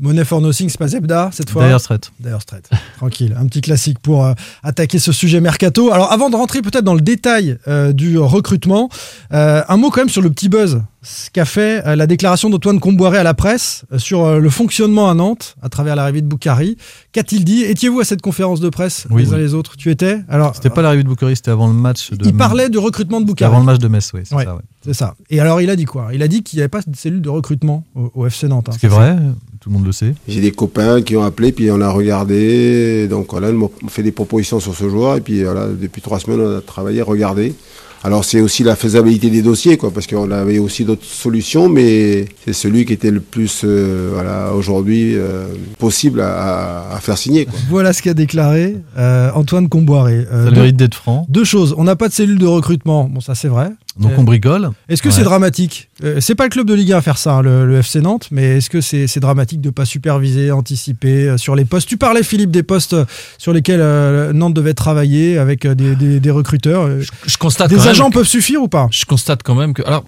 Money for Nothing, c'est pas Zebda cette fois Dire Straits. D'ailleurs, Strait. Tranquille. Un petit classique pour euh, attaquer ce sujet mercato. Alors, avant de rentrer peut-être dans le détail euh, du recrutement, euh, un mot quand même sur le petit buzz. Ce qu'a fait la déclaration d'Antoine Comboiré à la presse sur le fonctionnement à Nantes à travers l'arrivée de Boukari. Qu'a-t-il dit? Étiez-vous à cette conférence de presse Oui. les uns les autres? Tu étais? Alors, C'était pas l'arrivée de Boucari, c'était avant le match de. il parlait du recrutement de Boukari. avant le match de Metz, oui, c'est Ouais. ça, ouais. C'est ça. Et alors, il a dit quoi? Il a dit qu'il n'y avait pas de cellule de recrutement au, au FC Nantes. hein. Ce qui est vrai, tout le monde le sait. J'ai des copains qui ont appelé, puis on a regardé. Donc voilà, ils m'ont fait des propositions sur ce joueur. Et puis voilà, depuis trois semaines, on a travaillé, regardé. Alors c'est aussi la faisabilité des dossiers, quoi, parce qu'on avait aussi d'autres solutions, mais c'est celui qui était le plus, euh, voilà, aujourd'hui euh, possible à, faire signer. Quoi. Voilà ce qu'a déclaré euh, Antoine Comboiré. Euh, Ça mérite d'être franc. Deux choses. On n'a pas de cellule de recrutement. Bon, ça c'est vrai. Donc Euh, on bricole. Est-ce que Ouais. c'est dramatique? Euh, C'est pas le club de Ligue 1 à faire ça, hein, le, le FC Nantes, mais est-ce que c'est dramatique de pas superviser, anticiper euh, sur les postes? Tu parlais, Philippe, des postes sur lesquels euh, Nantes devait travailler avec des, des- des recruteurs. Je constate Des agents peuvent suffire ou pas? Je constate quand même que. Alors,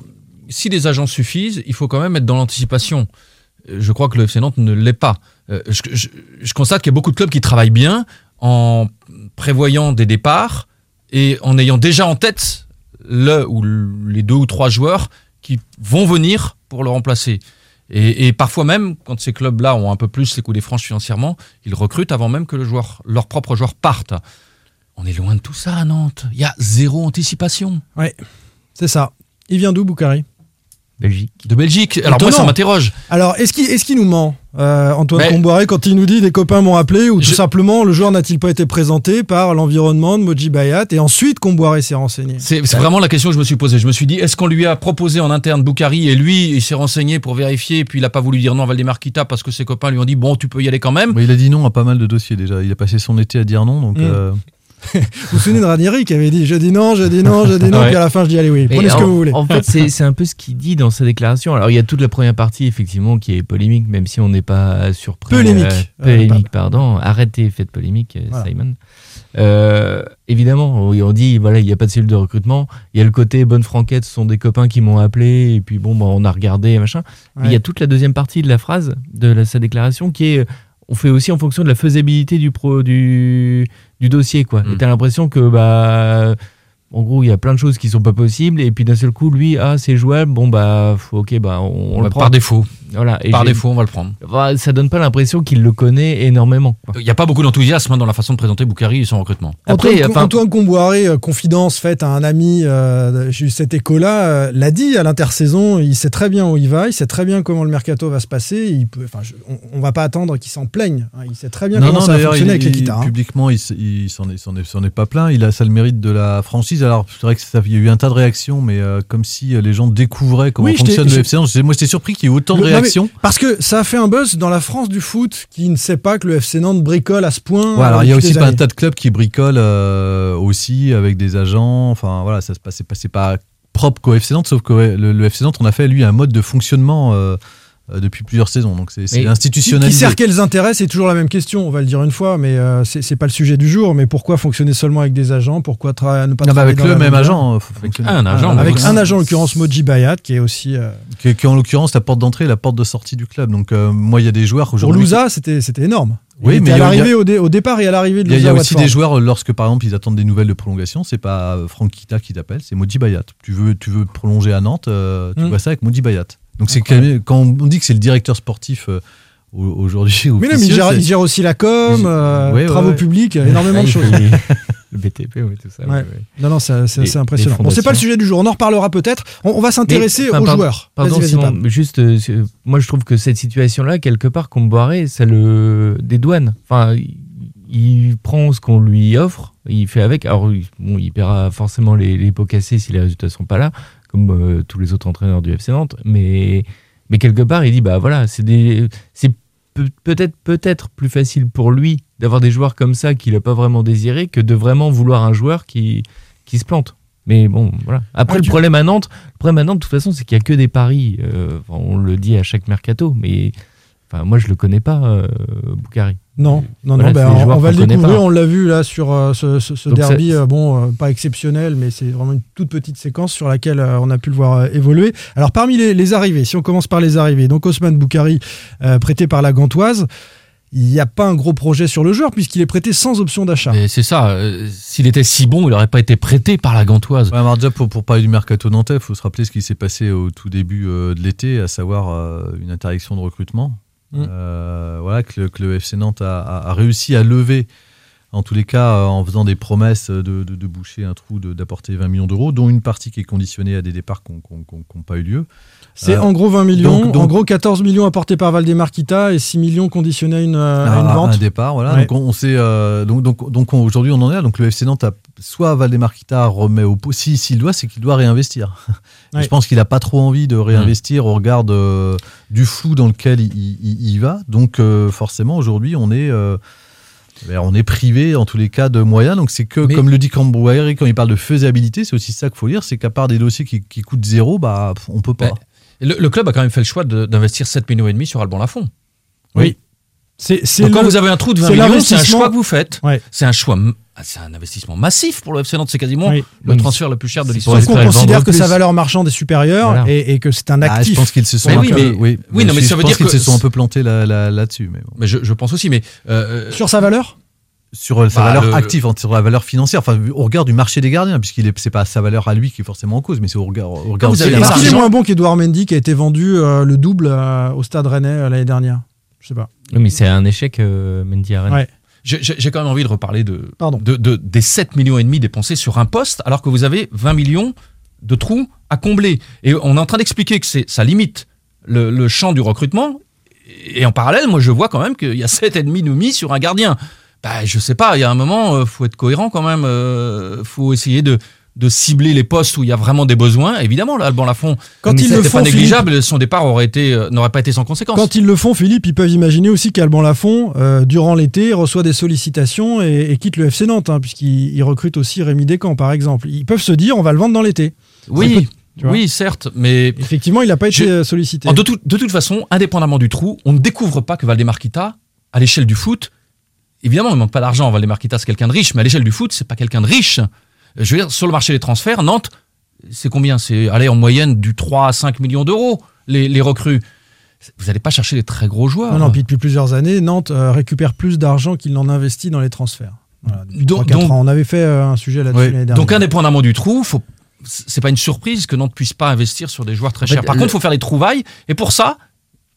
si les agents suffisent, il faut quand même être dans l'anticipation. Je crois que le FC Nantes ne l'est pas. Je, je- je constate qu'il y a beaucoup de clubs qui travaillent bien en prévoyant des départs et en ayant déjà en tête le ou les deux ou trois joueurs qui vont venir pour le remplacer. Et, parfois même, quand ces clubs-là ont un peu plus les coups des franches financièrement, ils recrutent avant même que le joueur, leur propre joueur parte. On est loin de tout ça à Nantes. Il y a zéro anticipation. Oui, c'est ça. Il vient d'où, Boukari? Belgique. De Belgique. Alors moi, Étonnant. ça m'interroge. Alors, est-ce qu'il est nous ment, euh, Antoine Mais- Comboiré, quand il nous dit des copains m'ont appelé, ou tout Je- simplement le joueur n'a-t-il pas été présenté par l'environnement de Moji Bayat, et ensuite Comboiré s'est renseigné? C'est c'est vraiment la question que je me suis posée. Je me suis dit, est-ce qu'on lui a proposé en interne Boukari et lui, il s'est renseigné pour vérifier, et puis il n'a pas voulu dire non à Valdemarquita parce que ses copains lui ont dit, bon, tu peux y aller quand même. Il a dit non à pas mal de dossiers déjà. Il a passé son été à dire non. Donc, Mm. euh, Vous vous souvenez de Ranieri qui avait dit je dis non, je dis non, je dis non, Ouais. puis à la fin je dis allez oui, prenez ce que vous voulez. En fait, c'est un peu ce qu'il dit dans sa déclaration. Alors, il y a toute la première partie, effectivement, qui est polémique, même si on n'est pas surpris. Polémique. Euh, Euh, polémique, pardon. Arrêtez, faites polémique, euh, Voilà. Simon. Euh, évidemment, on dit, voilà, il n'y a pas de cellule de recrutement. Il y a le côté bonne franquette, ce sont des copains qui m'ont appelé, et puis bon, bah, on a regardé, machin. Mais il y a toute la deuxième partie de la phrase, de la- sa déclaration, qui est. On fait aussi en fonction de la faisabilité du, pro, du, du dossier, quoi. Mm. Et t'as l'impression que, bah. En gros, il y a plein de choses qui sont pas possibles, et puis d'un seul coup, lui, ah, c'est jouable, bon, bah, faut- ok, bah, on, on Bah, le prend. par défaut. Voilà. Et Par défaut, on va le prendre. Bah, ça donne pas l'impresation qu'il le connaît énormément. quoi. Il n'y a pas beaucoup d'enthousiasme hein, dans la façon de présenter Boukari et son recrutement. Antoine, Après, enfin- Antoine Comboiré, euh, confidence faite à un ami, euh, j'ai eu cet écho-là, euh, l'a dit à l'intersaison, il sait très bien où il va, il sait très bien comment le mercato va se passer, il peut, enfin, je- on, on va pas attendre qu'il s'en plaigne, hein, il sait très bien non, comment non, ça va fonctionner il- avec les guitares. hein. Publiquement, il, il s'en est, pas plein. Il a ça le mérite de la franchise. Alors, c'est vrai que ça, il y a eu un tas de réactions, mais euh, comme si les gens découvraient comment Oui, fonctionne le FC. Moi, j'étais surpris qu'il y ait autant de Le- Parce que ça a fait un buzz dans la France du foot qui ne sait pas que le FC Nantes bricole à ce point. Ouais, alors il y a aussi un tas de clubs qui bricolent euh, aussi avec des agents. Enfin voilà, ça se passe, c'est pas, propre qu'au FC Nantes, sauf que le, le FC Nantes, on a fait lui un mode de fonctionnement euh, depuis plusieurs saisons. Donc c'est, Mais Qui, institutionnalisé. sert quels intérêts? C'est toujours la même question, on va le dire une fois, mais euh, c'est pas le sujet du jour. Mais pourquoi fonctionner seulement avec des agents? Pourquoi tra- ne pas Non, travailler avec dans le la même agent. euh, faut fonctionner. un agent, Avec oui. un agent, en l'occurrence Moji Bayat, qui est aussi. euh, Qui, qui est en l'occurrence la porte d'entrée et la porte de sortie du club. Donc euh, moi, il y a des joueurs pour aujourd'hui. Louza, c'était c'était énorme. Oui, mais il y à a- l'arrivée, au, dé- au départ et à l'arrivée de Il y a, il y a Louisa aussi des joueurs, euh, lorsque par exemple ils attendent des nouvelles de prolongation, c'est pas euh, Franck Kita qui t'appelle, c'est Modi Bayat. Tu veux, tu veux prolonger à Nantes, euh, tu Mm. vois ça avec Modi Bayat. Donc c'est quand, même- quand on dit que c'est le directeur sportif euh, au- aujourd'hui. Mais non, mais il gère, c'est- il gère aussi la com, euh, Ouais, ouais, travaux ouais. publics, énormément de choses. le BTP, oui, tout ça. Ouais. ouais, ouais. Non, non, c'est impressionnant. Bon, c'est pas le sujet du jour, on en reparlera peut-être. On, on va s'intéresser enfin, aux pardon- joueurs. Pardon, Simon, juste, euh, moi je trouve que cette situation-là, quelque part, Comboiré, ça le dédouane. Enfin, il, prend ce qu'on lui offre, il fait avec. Alors, bon, il paiera forcément les, les pots cassés si les résultats sont pas là, comme euh, tous les autres entraîneurs du FC Nantes. Mais, mais quelque part, il dit bah voilà, c'est des, c'est peut- peut-être peut-être plus facile pour lui d'avoir des joueurs comme ça qu'il n'a pas vraiment désiré que de vraiment vouloir un joueur qui, qui se plante. Mais bon, voilà. Après, le problème à Nantes, le problème à Nantes, de toute façon, c'est qu'il n'y a que des paris. Euh, on le dit à chaque mercato, mais enfin, moi, je le connais pas, euh, Boukari. Non, non, Voilà, non, ben, on, va le découvrir. pas. On l'a vu là sur euh, ce, ce- ce Donc derby, euh, bon, euh, pas exceptionnel, mais c'est vraiment une toute petite séquence sur laquelle euh, on a pu le voir euh, évoluer. Alors, parmi les, les arrivées, si on commence par les arrivées, donc Osman Boukari, euh, prêté par la Gantoise, il n'y a pas un gros projet sur le joueur puisqu'il est prêté sans option d'achat. C'est ça. euh, S'il était si bon, il n'aurait pas été prêté par la Gantoise. Ouais, alors déjà, pour, pour parler du mercato nantais, il faut se rappeler ce qui s'est passé au tout début euh, de l'été, à savoir euh, une interdiction de recrutement. Mm. Euh, voilà, que le, que le FC Nantes a, a- a réussi à lever, en tous les cas, euh, en faisant des promesses de, de- de boucher un trou, de- d'apporter 20 millions d'euros, dont une partie qui est conditionnée à des départs qui n'ont pas eu lieu. C'est Euh, en gros 20 millions, donc- donc- en gros 14 millions apportés par Valdemar Kita et 6 millions conditionnés à une, à une à vente. un départ, voilà. Ouais. Donc on, on sait, euh, donc donc donc on- aujourd'hui on en est là. Donc le FC Nantes a soit Valdemar Kita remet au pot, si s'il doit, c'est qu'il doit réinvestir. Ouais. Je pense qu'il a pas trop envie de réinvestir au regard de- du flou dans lequel il, il- va. Donc euh, forcément aujourd'hui on est ben, on est privé en tous les cas de moyens. Donc c'est que Mais- comme le dit Cambrouaire quand il parle de faisabilité, c'est aussi ça qu'il faut lire, c'est qu'à part des dossiers qui, qui coûtent zéro, bah on peut pas. Ben, Le, le club a quand même fait le choix d'investir 7 millions et demi sur Alban Lafont. Oui. C'est c'est Donc quand le- vous avez un trou de 20 c'est millions, c'est un choix que vous faites. Ouais. C'est un choix, ah, c'est un investissement massif pour le FC Nantes. C'est quasiment Oui. le transfert le plus cher de l'histoire. Sauf qu'on considère que sa valeur marchande est supérieure Voilà. et, et que c'est un Ah, actif. je pense qu'ils se sont Mais un oui, peu- mais- oui, oui, non, mais je ça veut pense dire qu'ils que- se sont un peu plantés là- là- là-dessus. mais bon. Mais je, je pense aussi, mais euh, Sur sa valeur sur euh, sa Bah, valeur le- active, en- sur la valeur financière, enfin au regard du marché des gardiens, puisqu'il est, c'est pas sa valeur à lui qui est forcément en cause, mais c'est au regard, au regard vous aussi avez est moins bon qu'Edouard Mendy qui a été vendu euh, le double euh, au Stade Rennais euh, l'année dernière Je sais pas. Oui, mais c'est un échec, euh, Mendy. Ouais. j'ai quand même envie de reparler de, Pardon. de, de- des 7 millions et demi dépensés sur un poste, alors que vous avez 20 millions de trous à combler. Et on est en train d'expliquer que c'est ça limite le, le champ du recrutement. Et en parallèle, moi, je vois quand même qu'il y a 7,5 de mis sur un gardien. Bah, je sais pas, il y a un moment, euh, faut être cohérent quand même. euh, faut essayer de, de cibler les postes où il y a vraiment des besoins. Évidemment, là, Alban Lafont, Quand ils le font, pas Philippe, négligeable, son départ aurait été, euh, n'aurait pas été sans conséquence. Quand ils le font, Philippe, ils peuvent imaginer aussi qu'Alban Lafont, euh, durant l'été, reçoit des sollicitations et, et quitte le FC Nantes, hein, puisqu'il il recrute aussi Rémi Descamps, par exemple. Ils peuvent se dire, on va le vendre dans l'été. oui, oui, certes, mais Effectivement, il n'a pas été Je- euh, sollicité. En de, tout- de toute façon, indépendamment du trou, on ne découvre pas que Valdemar Kita, à l'échelle du foot, évidemment, il ne manque pas d'argent. Valdemar Kita, c'est quelqu'un de riche, mais à l'échelle du foot, c'est pas quelqu'un de riche. Je veux dire, sur le marché des transferts, Nantes, c'est combien? C'est aller en moyenne du 3 à 5 millions d'euros, les, les recrues. Vous n'allez pas chercher des très gros joueurs. Non, non, puis depuis plusieurs années, Nantes euh, récupère plus d'argent qu'il n'en investit dans les transferts. Voilà, Donc- 3-4 donc- ans. On avait fait euh, un sujet là-dessus Oui. l'année dernière. Donc, indépendamment du trou, faut, c'est pas une surprise que Nantes puisse pas investir sur des joueurs très En fait, chers. Par le- contre, il faut faire des trouvailles, et pour ça,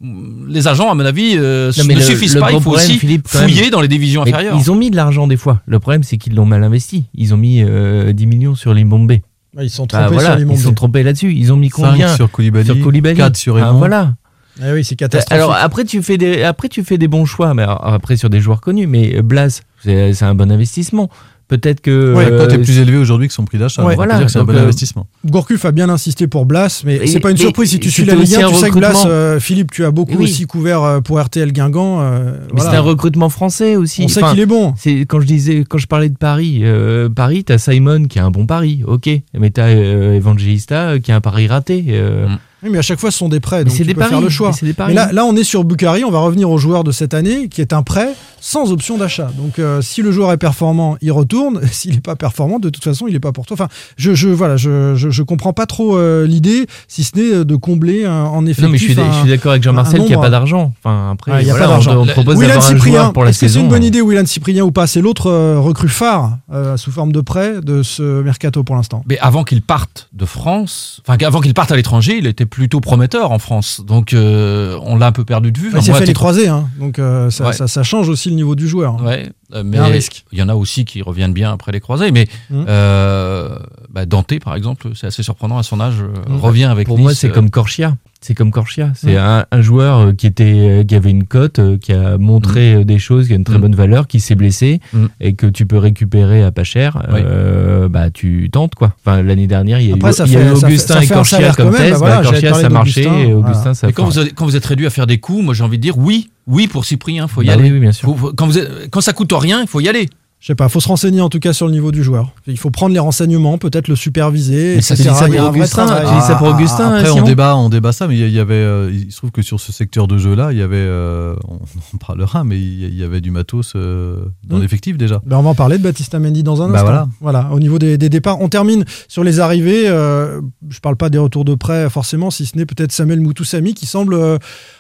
les agents, à mon avis, euh, Non, mais ne le- suffisent le pas. Il faut problème, aussi Philippe, quand même- fouiller dans les divisions Mais inférieures. Ils ont mis de l'argent des fois. Le problème, c'est qu'ils l'ont mal investi. Ils ont mis euh, 10 millions sur Limbombe. Ouais, ils sont Bah, trompés voilà, sur les ils sont trompés là-dessus. Ils ont mis 5 combien sur Koulibaly, Sur Koulibaly. 4 sur Ah, voilà. Ah oui, c'est catastrophique. Alors après tu fais des après tu fais des bons choix mais alors, après sur des joueurs connus mais euh, Blas c'est un bon investissement peut-être que Ouais, euh, est plus élevée aujourd'hui que son prix d'achat. Ouais, voilà, dire que c'est un bon euh, investissement. Gourcuff a bien insisté pour Blas, mais c'est pas une surprise. Si tu suis la Ligue aussi 1, un tu sais que Blas, euh, Philippe, tu as beaucoup Oui. aussi couvert euh, pour RTL Guingamp. euh, mais voilà. c'est un recrutement français aussi On sait qu'il est bon. c'est quand je disais quand je parlais de Paris euh, Paris t'as Simon qui a un bon pari ok mais t'as euh, Evangelista euh, qui a un pari raté euh, Mm. Oui, mais à chaque fois, ce sont des prêts, donc c'est tu des peux paris faire le choix. mais c'est des Mais paris là, là, on est sur Bukhari. On va revenir au joueur de cette année, qui est un prêt sans option d'achat. Donc euh, si le joueur est performant, il retourne. S'il n'est pas performant, de toute façon, il n'est pas pour toi. Enfin, je, je voilà, je, je, je comprends pas trop euh, l'idée, si ce n'est de combler un- en effectif. Non, mais je suis, d'accord avec Jean-Marcel qu'il n'y a pas d'argent. Enfin, après, Ah, il y a voilà, pas d'argent. On, on propose d'avoir un Cyprien, pour la que c'est saison. une bonne idée, Willan Cyprien ou pas? C'est l'autre euh, recrue phare euh, sous forme de prêt de ce mercato pour l'instant. Mais avant qu'il parte de France, enfin avant qu'il parte à l'étranger, il était plutôt prometteur en France. Donc euh, on l'a un peu perdu de vue. il s'est Moi, à fait les croiser, hein. donc euh, ça, Ouais. ça, ça change aussi le niveau du joueur. Ouais, euh, Il y a un mais risque. il y en a aussi qui reviennent bien après les croisés. Mais Mm. euh, bah, Dante, par exemple, c'est assez surprenant à son âge, euh, Mm. revient avec Pour Nice, moi, c'est comme Corchia. C'est comme Corchia. C'est Mm. un, un joueur euh, qui était, euh, qui avait une cote, euh, qui a montré euh, des choses, qui a une très Mm. bonne valeur, qui s'est blessé Mm. et que tu peux récupérer à pas cher. Oui. euh, bah, tu tentes quoi. Enfin, l'année dernière, il y a Après, eu, ça il y a fait- eu ça fait- Augustin ça et fait Corchia comme test. bah voilà, Bah, Corchia, ça marchait et voilà. Augustin, ça Et quand vous, avez- quand vous êtes réduit à faire des coups, moi j'ai envie de dire oui, oui pour Cyprien, faut y Bah aller. oui, oui, bien sûr. Faut- quand, vous êtes- quand ça coûte rien, il faut y aller. Je sais pas, faut se renseigner en tout cas sur le niveau du joueur. Il faut prendre les renseignements, peut-être le superviser. Mais ça, etc. ça Il pour Augustin, ça pour Augustin, Après, on Simon débat, on débat ça, mais il y- il avait, euh, il se trouve que sur ce secteur de jeu-là, il y avait, euh, on en parlera, mais il y- il avait du matos euh, dans Mm. l'effectif déjà. Ben, on va en parler de Baptista Mendy dans un Bah instant. voilà. Au niveau des, des départs, on termine sur les arrivées. je parle pas des retours de prêt forcément, si ce n'est peut-être Samuel Moutoussami qui semble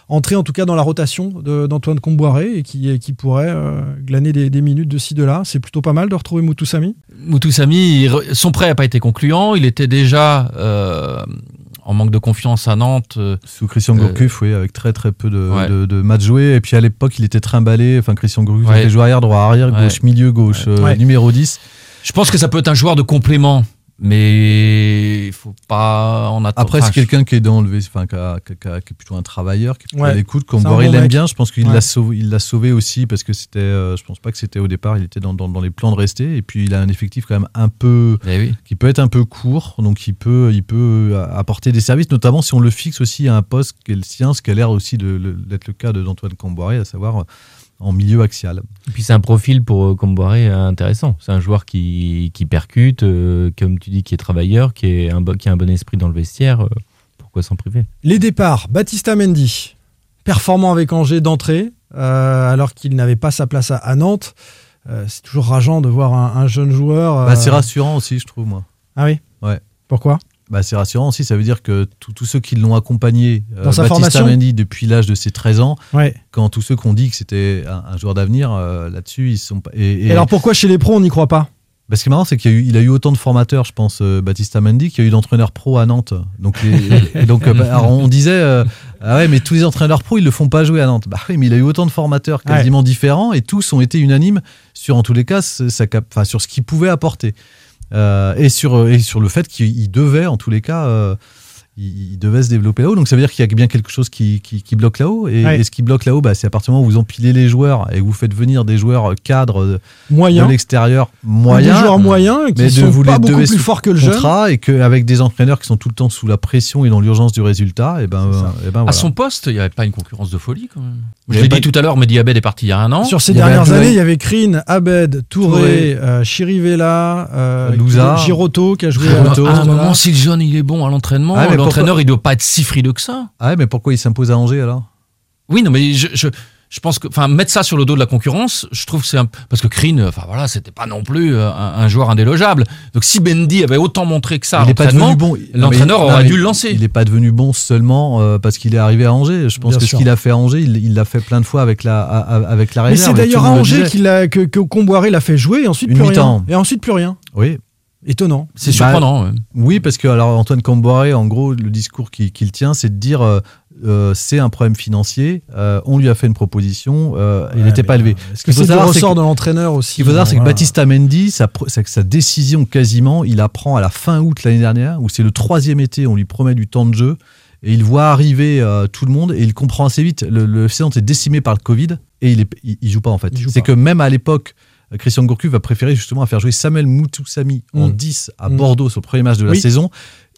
entrer en tout cas dans la rotation d'Antoine Comboiré et qui, pourrait euh, glaner des, des minutes de ci de là. C'est plutôt pas mal de retrouver Moutoussami. Moutoussami, il son prêt n'a pas été concluant. Il était déjà euh, en manque de confiance à Nantes. euh, Sous Christian Euh, Gourcuff, oui, avec très très peu de, Ouais. de, de matchs joués. Et puis à l'époque, il était trimballé. Enfin, Christian Gourcuff Ouais. était joueur arrière, droit arrière, Ouais. gauche, milieu, gauche, euh, Ouais. numéro 10. Je pense que ça peut être un joueur de complément, mais il faut pas en attendre. Après, c'est quelqu'un qui est dans le, enfin, qui, a- qui a- est plutôt un travailleur, qui est plutôt Ouais. à l'écoute. Bon l'aime bien, je pense qu'il Ouais. l'a sauvé, il l'a sauvé aussi parce que c'était, euh, je pense pas que c'était au départ, il était dans, dans, dans les plans de rester. Et puis il a un effectif quand même un peu, eh oui. qui peut être un peu court, donc il peut, il peut euh, apporter des services, notamment si on le fixe aussi à un poste qui est le sien, ce qui a l'air aussi d'être le cas de- d'Antoine Camboiré, à savoir euh, en milieu axial. Et puis c'est un profil pour euh, Comboiré euh, intéressant. C'est un joueur qui, qui percute, euh, comme tu dis, qui est travailleur, qui, est un, qui a un bon esprit dans le vestiaire. euh, pourquoi s'en priver? Les départs, Baptista Mendy, performant avec Angers d'entrée, euh, alors qu'il n'avait pas sa place à, à Nantes. Euh, c'est toujours rageant de voir un, un jeune joueur. euh, Bah, c'est rassurant aussi, je trouve, moi. Ah oui? Ouais. Pourquoi? Bah, c'est rassurant aussi, ça veut dire que tous ceux qui l'ont accompagné, euh, Dans sa formation Mendy depuis l'âge de ses 13 ans, Ouais. quand tous ceux qui ont dit que c'était un, un joueur d'avenir, euh, là-dessus, ils sont pas. Et, Et, alors pourquoi chez les pros on n'y croit pas? Bah, ce qui est marrant, c'est qu'il a eu, il a eu autant de formateurs, je pense, euh, Baptista Mendy, qu'il y a eu d'entraîneurs pro à Nantes. Donc, les- et donc euh, bah, alors, on disait, ah ouais, mais tous les entraîneurs pro, ils le font pas jouer à Nantes. Bah oui, mais il a eu autant de formateurs quasiment différents et tous ont été unanimes sur, en tous les cas, sa enfin, sur ce qu'il pouvait apporter. Euh, et, sur, et sur le fait qu'il devait, en tous les cas, euh, il, il devait se développer là-haut. Donc ça veut dire qu'il y a bien quelque chose qui, qui, qui bloque là-haut. Et, Ouais. et ce qui bloque là-haut, bah, c'est à partir du moment où vous empilez les joueurs et que vous faites venir des joueurs cadres de, Moyen. de l'extérieur Des moyens. joueurs moyens qui mais de sont vous pas les beaucoup plus forts que le jeune. et qu'avec des entraîneurs qui sont tout le temps sous la pression et dans l'urgence du résultat, et ben, euh, et ben À son poste, il n'y avait pas une concurrence de folie quand même. Je l'ai dit tout à l'heure, Mehdi Abed est parti il y a un an. Sur ces dernières années, il y avait Krine, Abed, Touré, Touré. euh, Chirivella, euh, Louza. Girotto qui a joué À à, un moment, si le jeune il est bon à l'entraînement, Ah, l'entraîneur il doit pas être si frileux que ça. Ah ouais, mais pourquoi il s'impose à Angers alors? Oui, non, mais je, je, je pense que, enfin, mettre ça sur le dos de la concurrence, je trouve que c'est un, parce que Krine, enfin voilà, c'était pas non plus euh, un, un joueur indélogeable. Donc si Bendy avait autant montré que ça, à Il n'est pas l'entraînement, devenu bon. l'entraîneur mais- aurait non, dû mais le lancer. Il n'est pas devenu bon seulement euh, parce qu'il est arrivé à Angers. Je pense Bien que sûr. ce qu'il a fait à Angers, il l'a fait plein de fois avec la, avec la Mais réserve. c'est et d'ailleurs à Angers qu'il a, que, que Comboiré l'a fait jouer et ensuite Une plus rien. Et ensuite plus rien. Oui, Étonnant. C'est Bah, surprenant. ouais. Oui, parce que alors Antoine Camboiré, en gros, le discours qu'il tient, c'est de dire euh, euh, c'est un problème financier. euh, on lui a fait une proposition, euh, il n'était pas élevé. Ce qu'il faut savoir, c'est ressort de l'entraîneur aussi Ce qu'il faut savoir, c'est que Voilà. Baptista Mendy, sa, décision quasiment, il apprend à la fin août l'année dernière, où c'est le troisième été, on lui promet du temps de jeu, et il voit arriver tout le monde, et il comprend assez vite. Le, le FC est décimé par le Covid, et il, est, il, il joue pas en fait. C'est que même à l'époque, Christian Gourcuff va préférer justement à faire jouer Samuel Moutoussami en Mm. 10 à Mm. Bordeaux sur le premier match de la Oui. saison,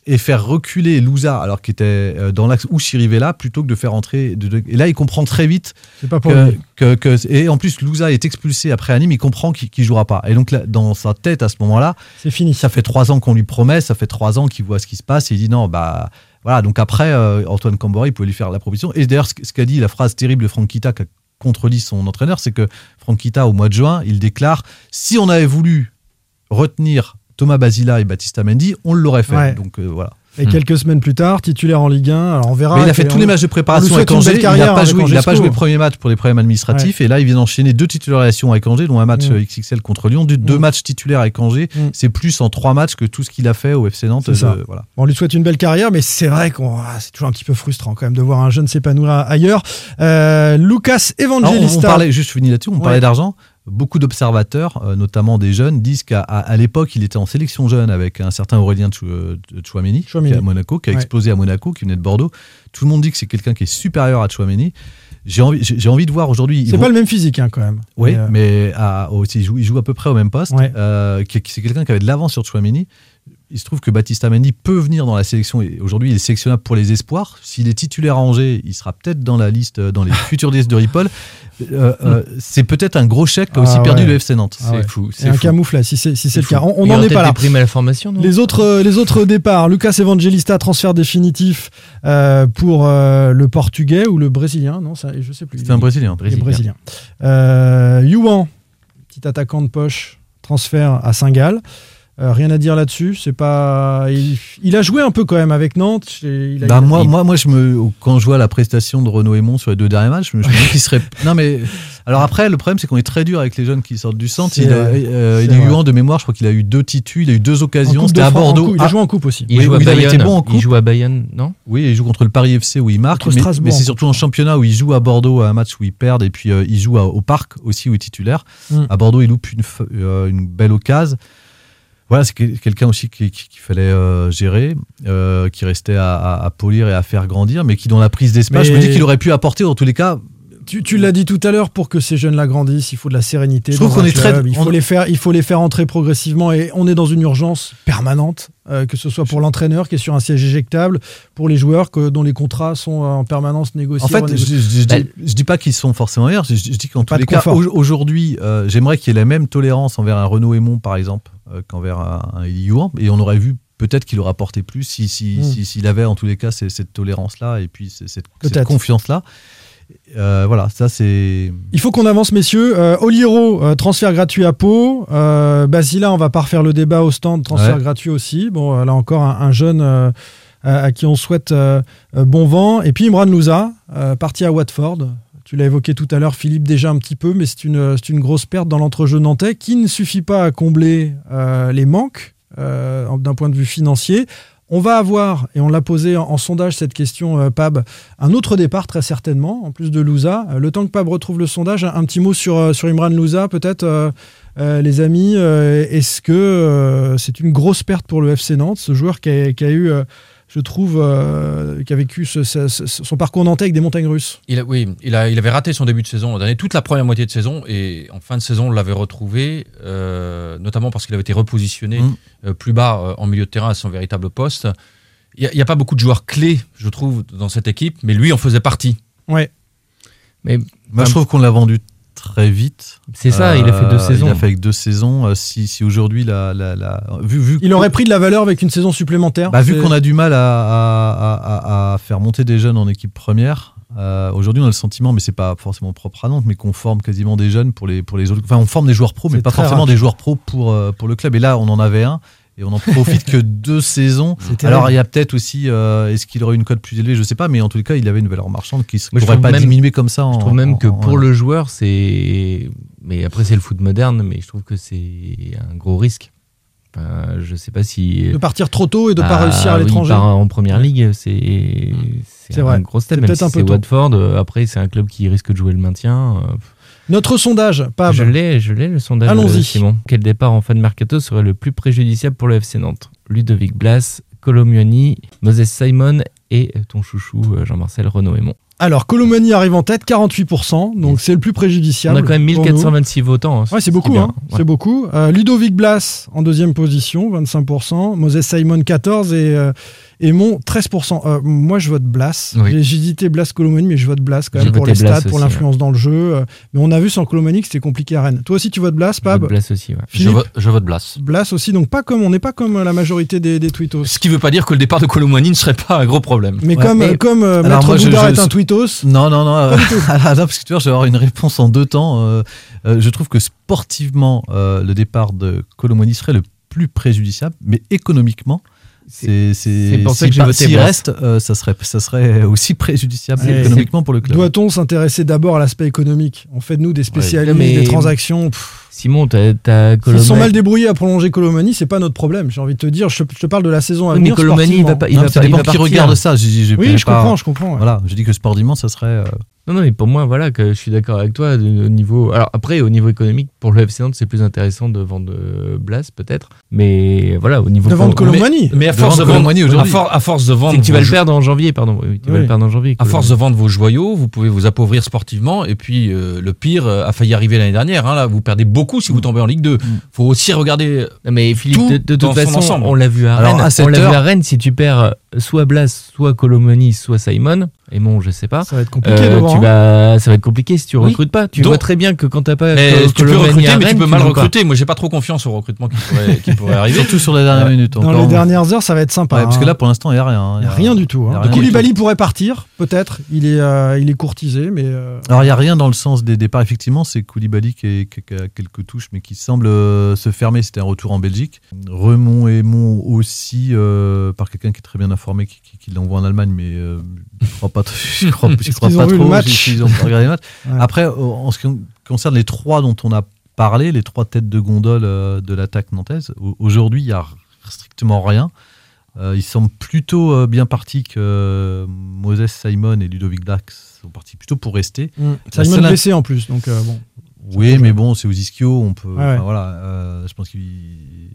et faire reculer Louza, alors qu'il était euh, dans l'axe ou Chirivella, plutôt que de faire entrer. de- de- et là, il comprend très vite C'est pas pour que, lui. que- que- et en plus Louza est expulsé après à Nîmes, il comprend qu'il ne jouera pas. Et donc là, dans sa tête à ce moment-là, C'est fini. ça fait trois ans qu'on lui promet, ça fait trois ans qu'il voit ce qui se passe et il dit non bah voilà. Donc après euh, Antoine Cambori il pouvait lui faire la proposition. Et d'ailleurs ce, ce qu'a dit la phrase terrible de Franck Kita qui a contredit son entraîneur, c'est que Franquita, au mois de juin, il déclare si on avait voulu retenir Thomas Basila et Baptista Mendy, on l'aurait fait. Ouais. Donc euh, voilà. Et quelques semaines plus tard, titulaire en Ligue 1. Alors on verra. Mais il a fait tous on- les matchs de on préparation une Angers. Il n'a pas joué, il a pas joué le premier match pour les problèmes administratifs. Et là, il vient d'enchaîner deux titularisations avec Angers, dont un match Mm. euh, XXL contre Lyon, deux, deux matchs titulaires avec Angers. Mm. C'est plus en trois matchs que tout ce qu'il a fait au FC Nantes. Euh, voilà. On lui souhaite une belle carrière, mais c'est vrai qu'on ah, c'est toujours un petit peu frustrant quand même de voir un jeune s'épanouir ailleurs. Euh, Lucas Alors, on, on Evangelista. parlait, juste je finis là-dessus, on Ouais. parlait d'argent. Beaucoup d'observateurs, euh, notamment des jeunes, disent qu'à à, à l'époque, il était en sélection jeune avec un certain Aurélien Chou- euh, Chouameni, qui Chouameni. est à Monaco, qui a Ouais. explosé à Monaco, qui venait de Bordeaux. Tout le monde dit que c'est quelqu'un qui est supérieur à Chouameni. J'ai envie, j'ai j'ai envie de voir aujourd'hui. C'est vont- pas le même physique hein, quand même. Oui, Mais, euh, mais à- au- il, joue, il joue à peu près au même poste. Ouais. Euh, c'est quelqu'un qui avait de l'avance sur Chouameni. Il se trouve que Baptista Mendy peut venir dans la sélection. et Aujourd'hui, il est sélectionnable pour les espoirs. S'il est titulaire à Angers, il sera peut-être dans la liste, euh, dans les futurs listes de Ripoll. Euh, euh, c'est peut-être un gros chèque qu'a aussi Ah perdu ouais. le FC Nantes. Ah ouais. fou, C'est un camouflage si c'est si c'est le fou. cas. On- n'en est pas là. à la formation, non? Les autres, les autres départs. Lucas Evangelista, transfert définitif euh, pour euh, le Portugais ou le Brésilien? Non, ça, je sais plus. C'est un Brésilien. Brésilien. Euh, Youan, petit attaquant de poche, transfert à Saint-Gall. Euh, rien à dire là-dessus. C'est pas. Il, il a joué un peu quand même avec Nantes. et Il a- Bah, il a- moi, il- moi, moi, je me, quand je vois la prestation de Renaud Aymon sur les deux derniers matchs, je me, dis qu'il serait. Non, mais. Alors après, le problème, c'est qu'on est très dur avec les jeunes qui sortent du centre. Il, a- euh, il eu en de mémoire, je crois qu'il a eu deux titus, il a eu deux occasions. Coupe de C'était à Bordeaux. il a Ah, joué en coupe aussi. Il Oui, joue à il Bayonne. été bon en il coupe. joue à Bayonne, non? Oui, il joue contre le Paris FC où il marque, Contre mais, Strasbourg, mais c'est surtout en championnat où il joue à Bordeaux à un match où il perd et puis euh, il joue à- au Parc aussi où il est titulaire. Mm. À Bordeaux, il loupe une, euh, une belle occasion. Voilà, c'est quel- quelqu'un aussi qui- qui- qu'il fallait euh, gérer, euh, qui restait à, à- à polir et à faire grandir, mais qui dans la prise d'espace, je me dis qu'il aurait pu apporter en tous les cas. Tu, tu l'as dit tout à l'heure, pour que ces jeunes-là grandissent, il faut de la sérénité. Je trouve dans qu'on est très-. Il faut on- les faire, il faut les faire entrer progressivement et on est dans une urgence permanente, euh, que ce soit pour l'entraîneur qui est sur un siège éjectable, pour les joueurs que, dont les contrats sont en permanence négociés. En fait, je, renégociés. je- je Bah, dis, je dis pas qu'ils sont forcément meilleurs, je, dis qu'en tous les cas, aujourd'hui, j'aimerais qu'il y ait la même tolérance envers un Renaud Aymon, par exemple, qu'envers un, un Youan, et on aurait vu peut-être qu'il aurait apporté plus si, si, si- s'il avait en tous les cas cette, cette tolérance-là et puis cette, confiance-là. Euh, voilà, ça c'est. Il faut qu'on avance, messieurs. Euh, Oliero, euh, transfert gratuit à Pau. Euh, Basila, on va pas refaire le débat au stand, transfert Ouais. gratuit aussi. Bon, euh, là encore, un, un jeune euh, à, qui on souhaite euh, euh, bon vent. Et puis Imran Louza, euh, parti à Watford. Tu l'as évoqué tout à l'heure, Philippe, déjà un petit peu, mais c'est une, une grosse perte dans l'entrejeu nantais qui ne suffit pas à combler euh, les manques euh, d'un point de vue financier. On va avoir, et on l'a posé en, sondage cette question, euh, Pab, un autre départ très certainement, en plus de Louza. Le temps que Pab retrouve le sondage, un, petit mot sur, sur Imran Louza, peut-être, les amis. Est-ce que c'est une grosse perte pour le FC Nantes, ce joueur qui a, eu, je trouve, euh, qui a vécu ce- ce- ce- son parcours nantais avec des montagnes russes Il a, oui, il, a, il avait raté son début de saison l'an dernier, toute la première moitié de saison, et en fin de saison, on l'avait retrouvé, euh, notamment parce qu'il avait été repositionné Mm. euh, plus bas euh, en milieu de terrain à son véritable poste. Il n'y a, pas beaucoup de joueurs clés, je trouve, dans cette équipe, mais lui en faisait partie. Ouais. Mais Moi, je trouve qu'on l'a vendu très vite. C'est ça, il a fait deux Euh, saisons. Il a fait avec deux saisons. Euh, Si, si aujourd'hui, la, la, la- vu, vu Il aurait pris de la valeur avec une saison supplémentaire. Bah, vu qu'on a du mal à, à- à- à faire monter des jeunes en équipe première, euh, aujourd'hui on a le sentiment, mais c'est pas forcément propre à Nantes, mais qu'on forme quasiment des jeunes pour les, pour les autres. Enfin, on forme des joueurs pros, mais pas forcément rapide. des joueurs pros pour, euh, pour le club. Et là, on en avait un. Et on en profite que deux saisons. Alors il y a peut-être aussi, euh, est-ce qu'il aurait une cote plus élevée? Je sais pas, mais en tout cas, il avait une valeur marchande qui ne pourrait pas même- diminuer comme ça. En, Je trouve même en- que en- pour le joueur, c'est. Mais après, c'est le foot moderne, mais je trouve que c'est un gros risque. Enfin, je sais pas si. De partir trop tôt et de pas Ah, réussir à oui, l'étranger. part en première ligue, c'est C'est c'est vrai. un gros step. Même peut-être si un peu c'est tôt. Watford, euh, après c'est un club qui risque de jouer le maintien. euh, Notre sondage, Pab. Je l'ai, je l'ai le sondage. Allons-y. euh, Simon. Quel départ en fin de mercato serait le plus préjudiciable pour le FC Nantes? Ludovic Blas, Colomioni, Moses Simon et ton chouchou euh, Jean-Marcel Renaud Aymon. Alors, Colomani arrive en tête, 48%, donc c'est le plus On préjudiciable. a quand même pour nous. 1426 votants. hein, Ouais, c'est beaucoup, hein. Ouais. c'est beaucoup. Euh, Ludovic Blas en deuxième position, 25%. Moses Simon, 14%. Et euh, Aymon, 13%. Euh, moi, je vote Blas. Oui. J'ai- hésité Blas Colomani, mais je vote Blas quand même pour les Blas stats, pour l'influence dans le jeu. Euh, Mais on a vu sans Colomani que c'était compliqué à Rennes. Toi aussi, tu votes Blas, Je Pab vote Blas aussi. ouais. Je, Philippe vote- je vote Blas. Blas aussi, donc pas comme on n'est pas comme la majorité des, des tweetos. Ce qui ne veut pas dire que le départ de Colomani ne serait pas un gros problème. Mais Ouais. comme, Et- comme euh, Alors Maître moi, je- Boudard je- est un tweetos, Non, non, non. euh, non, parce que tu vois, je vais avoir une réponse en deux temps. Euh, euh, je trouve que sportivement, euh, le départ de Colomoni serait le plus préjudiciable, mais économiquement, c'est pour ça que j'ai voté S'il reste, euh, ça, serait, ça serait aussi préjudiciable Ouais, économiquement pour le club. Doit-on s'intéresser d'abord à l'aspect économique? On fait de nous des spécialistes, Ouais, mais- des transactions. pff. Simon, t'as S'ils Colomani. sont mal débrouillés à prolonger Colomani, c'est pas notre problème. J'ai envie de te dire, je, je te parle de la saison à Oui, mais venir. Colomani, il va pas- il Non, va ça pas- il va qui partir. regarde ça. j'ai- j'ai- j'ai Oui, je pas- comprends, je comprends. ouais. Voilà, je dis que sportivement, ça serait. euh, Non, non, mais pour moi, voilà, que je suis d'accord avec toi. au niveau... Alors après, au niveau économique, pour le FC Nantes, c'est plus intéressant de vendre euh, Blas, peut-être. Mais voilà, au niveau De vendre mais- Colomani. Mais à force de vendre vendre, Colomani à, aujourd'hui. for- à force de C'est vendre, que tu vas le perdre en janvier, pardon. Oui, tu vas le perdre en janvier. à force de vendre vos joyaux, vous pouvez vous appauvrir sportivement. Et puis euh, le pire euh, a failli arriver l'année dernière. hein, là, vous perdez beaucoup si vous tombez en Ligue 2. faut aussi regarder. Non, mais Philippe, tout de, de toute façon, ensemble. on l'a vu à Alors, Rennes. à on l'a vu à Rennes. Si tu perds soit Blas, soit Colomani, soit Simon, et bon, je sais pas. Ça va être compliqué euh, devant. tu hein. vas, ça va être compliqué si tu Oui. recrutes pas. Tu Donc- vois très bien que quand t'as pas Mais Col- tu peux recruter, mais tu peux mal pas. recruter. Moi, j'ai pas trop confiance au recrutement qui pourrait, qui pourrait arriver. Surtout sur les dernières minutes. Dans encore. les dernières heures, ça va être sympa. Ouais, parce que hein. là, pour l'instant, il n'y a rien. hein. Il n'y a rien du tout. y Hein. rien du Koulibaly pourrait partir, peut-être. Il est, euh, il est courtisé, mais. euh, Alors, il n'y a rien dans le sens des départs, effectivement. C'est Koulibaly qui, est- qui- qui a quelques touches, mais qui semble euh, se fermer. C'était un retour en Belgique. Remont et Mont aussi, euh, par quelqu'un qui est très bien informé, qui, qui- qui l'envoie en Allemagne, mais euh, je crois pas, je crois, je pas trop. match s'ils ont regardé le match. Ouais. Après, en ce qui concerne les trois dont on a parlé, les trois têtes de gondole euh, de l'attaque nantaise, au- aujourd'hui, il n'y a strictement rien. Euh, ils semblent plutôt euh, bien partis que euh, Moses Simon et Ludovic Dax sont partis plutôt pour rester. La Simon blessé en plus, donc bon. Oui, mais bon, c'est aux ischio, on peut. Ouais. voilà, euh, je pense qu'il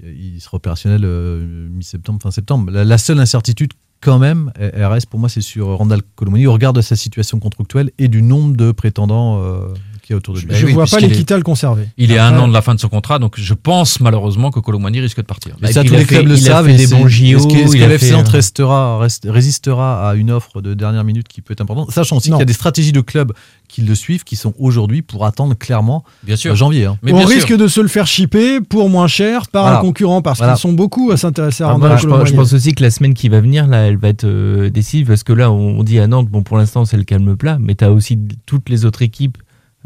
il sera opérationnel euh, mi-septembre, fin septembre. La, la seule incertitude, quand même, reste pour moi, c'est sur Randall Colomoni au regard de sa situation contractuelle et du nombre de prétendants euh, qu'il y a autour de lui. Je oui, vois pas est- l'équital conservé. Il est à un an de la fin de son contrat, donc je pense malheureusement que Colomani risque de partir. Et ça, tous les clubs le il a savent. fait des bons JO, Est-ce que, l'FC Nantes euh, restera, reste- résistera à une offre de dernière minute qui peut être importante Sachant aussi qu'il y a des stratégies de clubs qui le suivent, qui sont aujourd'hui pour attendre clairement Bien sûr. euh, janvier. hein. Mais on bien sûr. risque de se le faire chipper pour moins cher par Voilà. un concurrent parce Voilà. qu'ils sont beaucoup à s'intéresser à Ah, Randall moi, je, pense, je pense aussi que la semaine qui va venir, là, elle va être euh, décisive parce que là, on, on dit à Nantes, bon, pour l'instant, c'est le calme plat, mais tu as aussi toutes les autres équipes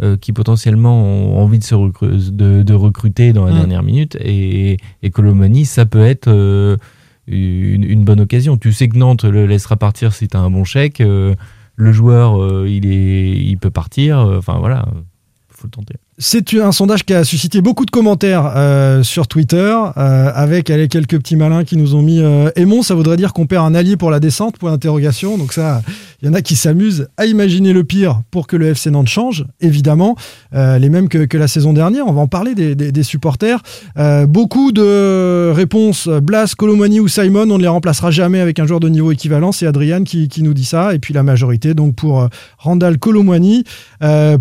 euh, qui potentiellement ont envie de, se recru- de, de recruter dans la Mm. dernière minute. Et, et Colomani, ça peut être euh, une, une bonne occasion. Tu sais que Nantes le laissera partir si tu as un bon chèque. euh, le joueur, il, est, il peut partir. Enfin, voilà, faut le tenter. C'est un sondage qui a suscité beaucoup de commentaires euh, sur Twitter, euh, avec allez, quelques petits malins qui nous ont mis euh, ça voudrait dire qu'on perd un allié pour la descente, pour l'interrogation. Donc ça, il y en a qui s'amusent à imaginer le pire pour que le FC Nantes change, évidemment, euh, les mêmes que, la saison dernière. On va en parler des, supporters. Beaucoup de réponses, Blas, Colomani ou Simon, on ne les remplacera jamais avec un joueur de niveau équivalent. C'est Adrian qui, nous dit ça. Et puis la majorité, donc pour Randall Colomani.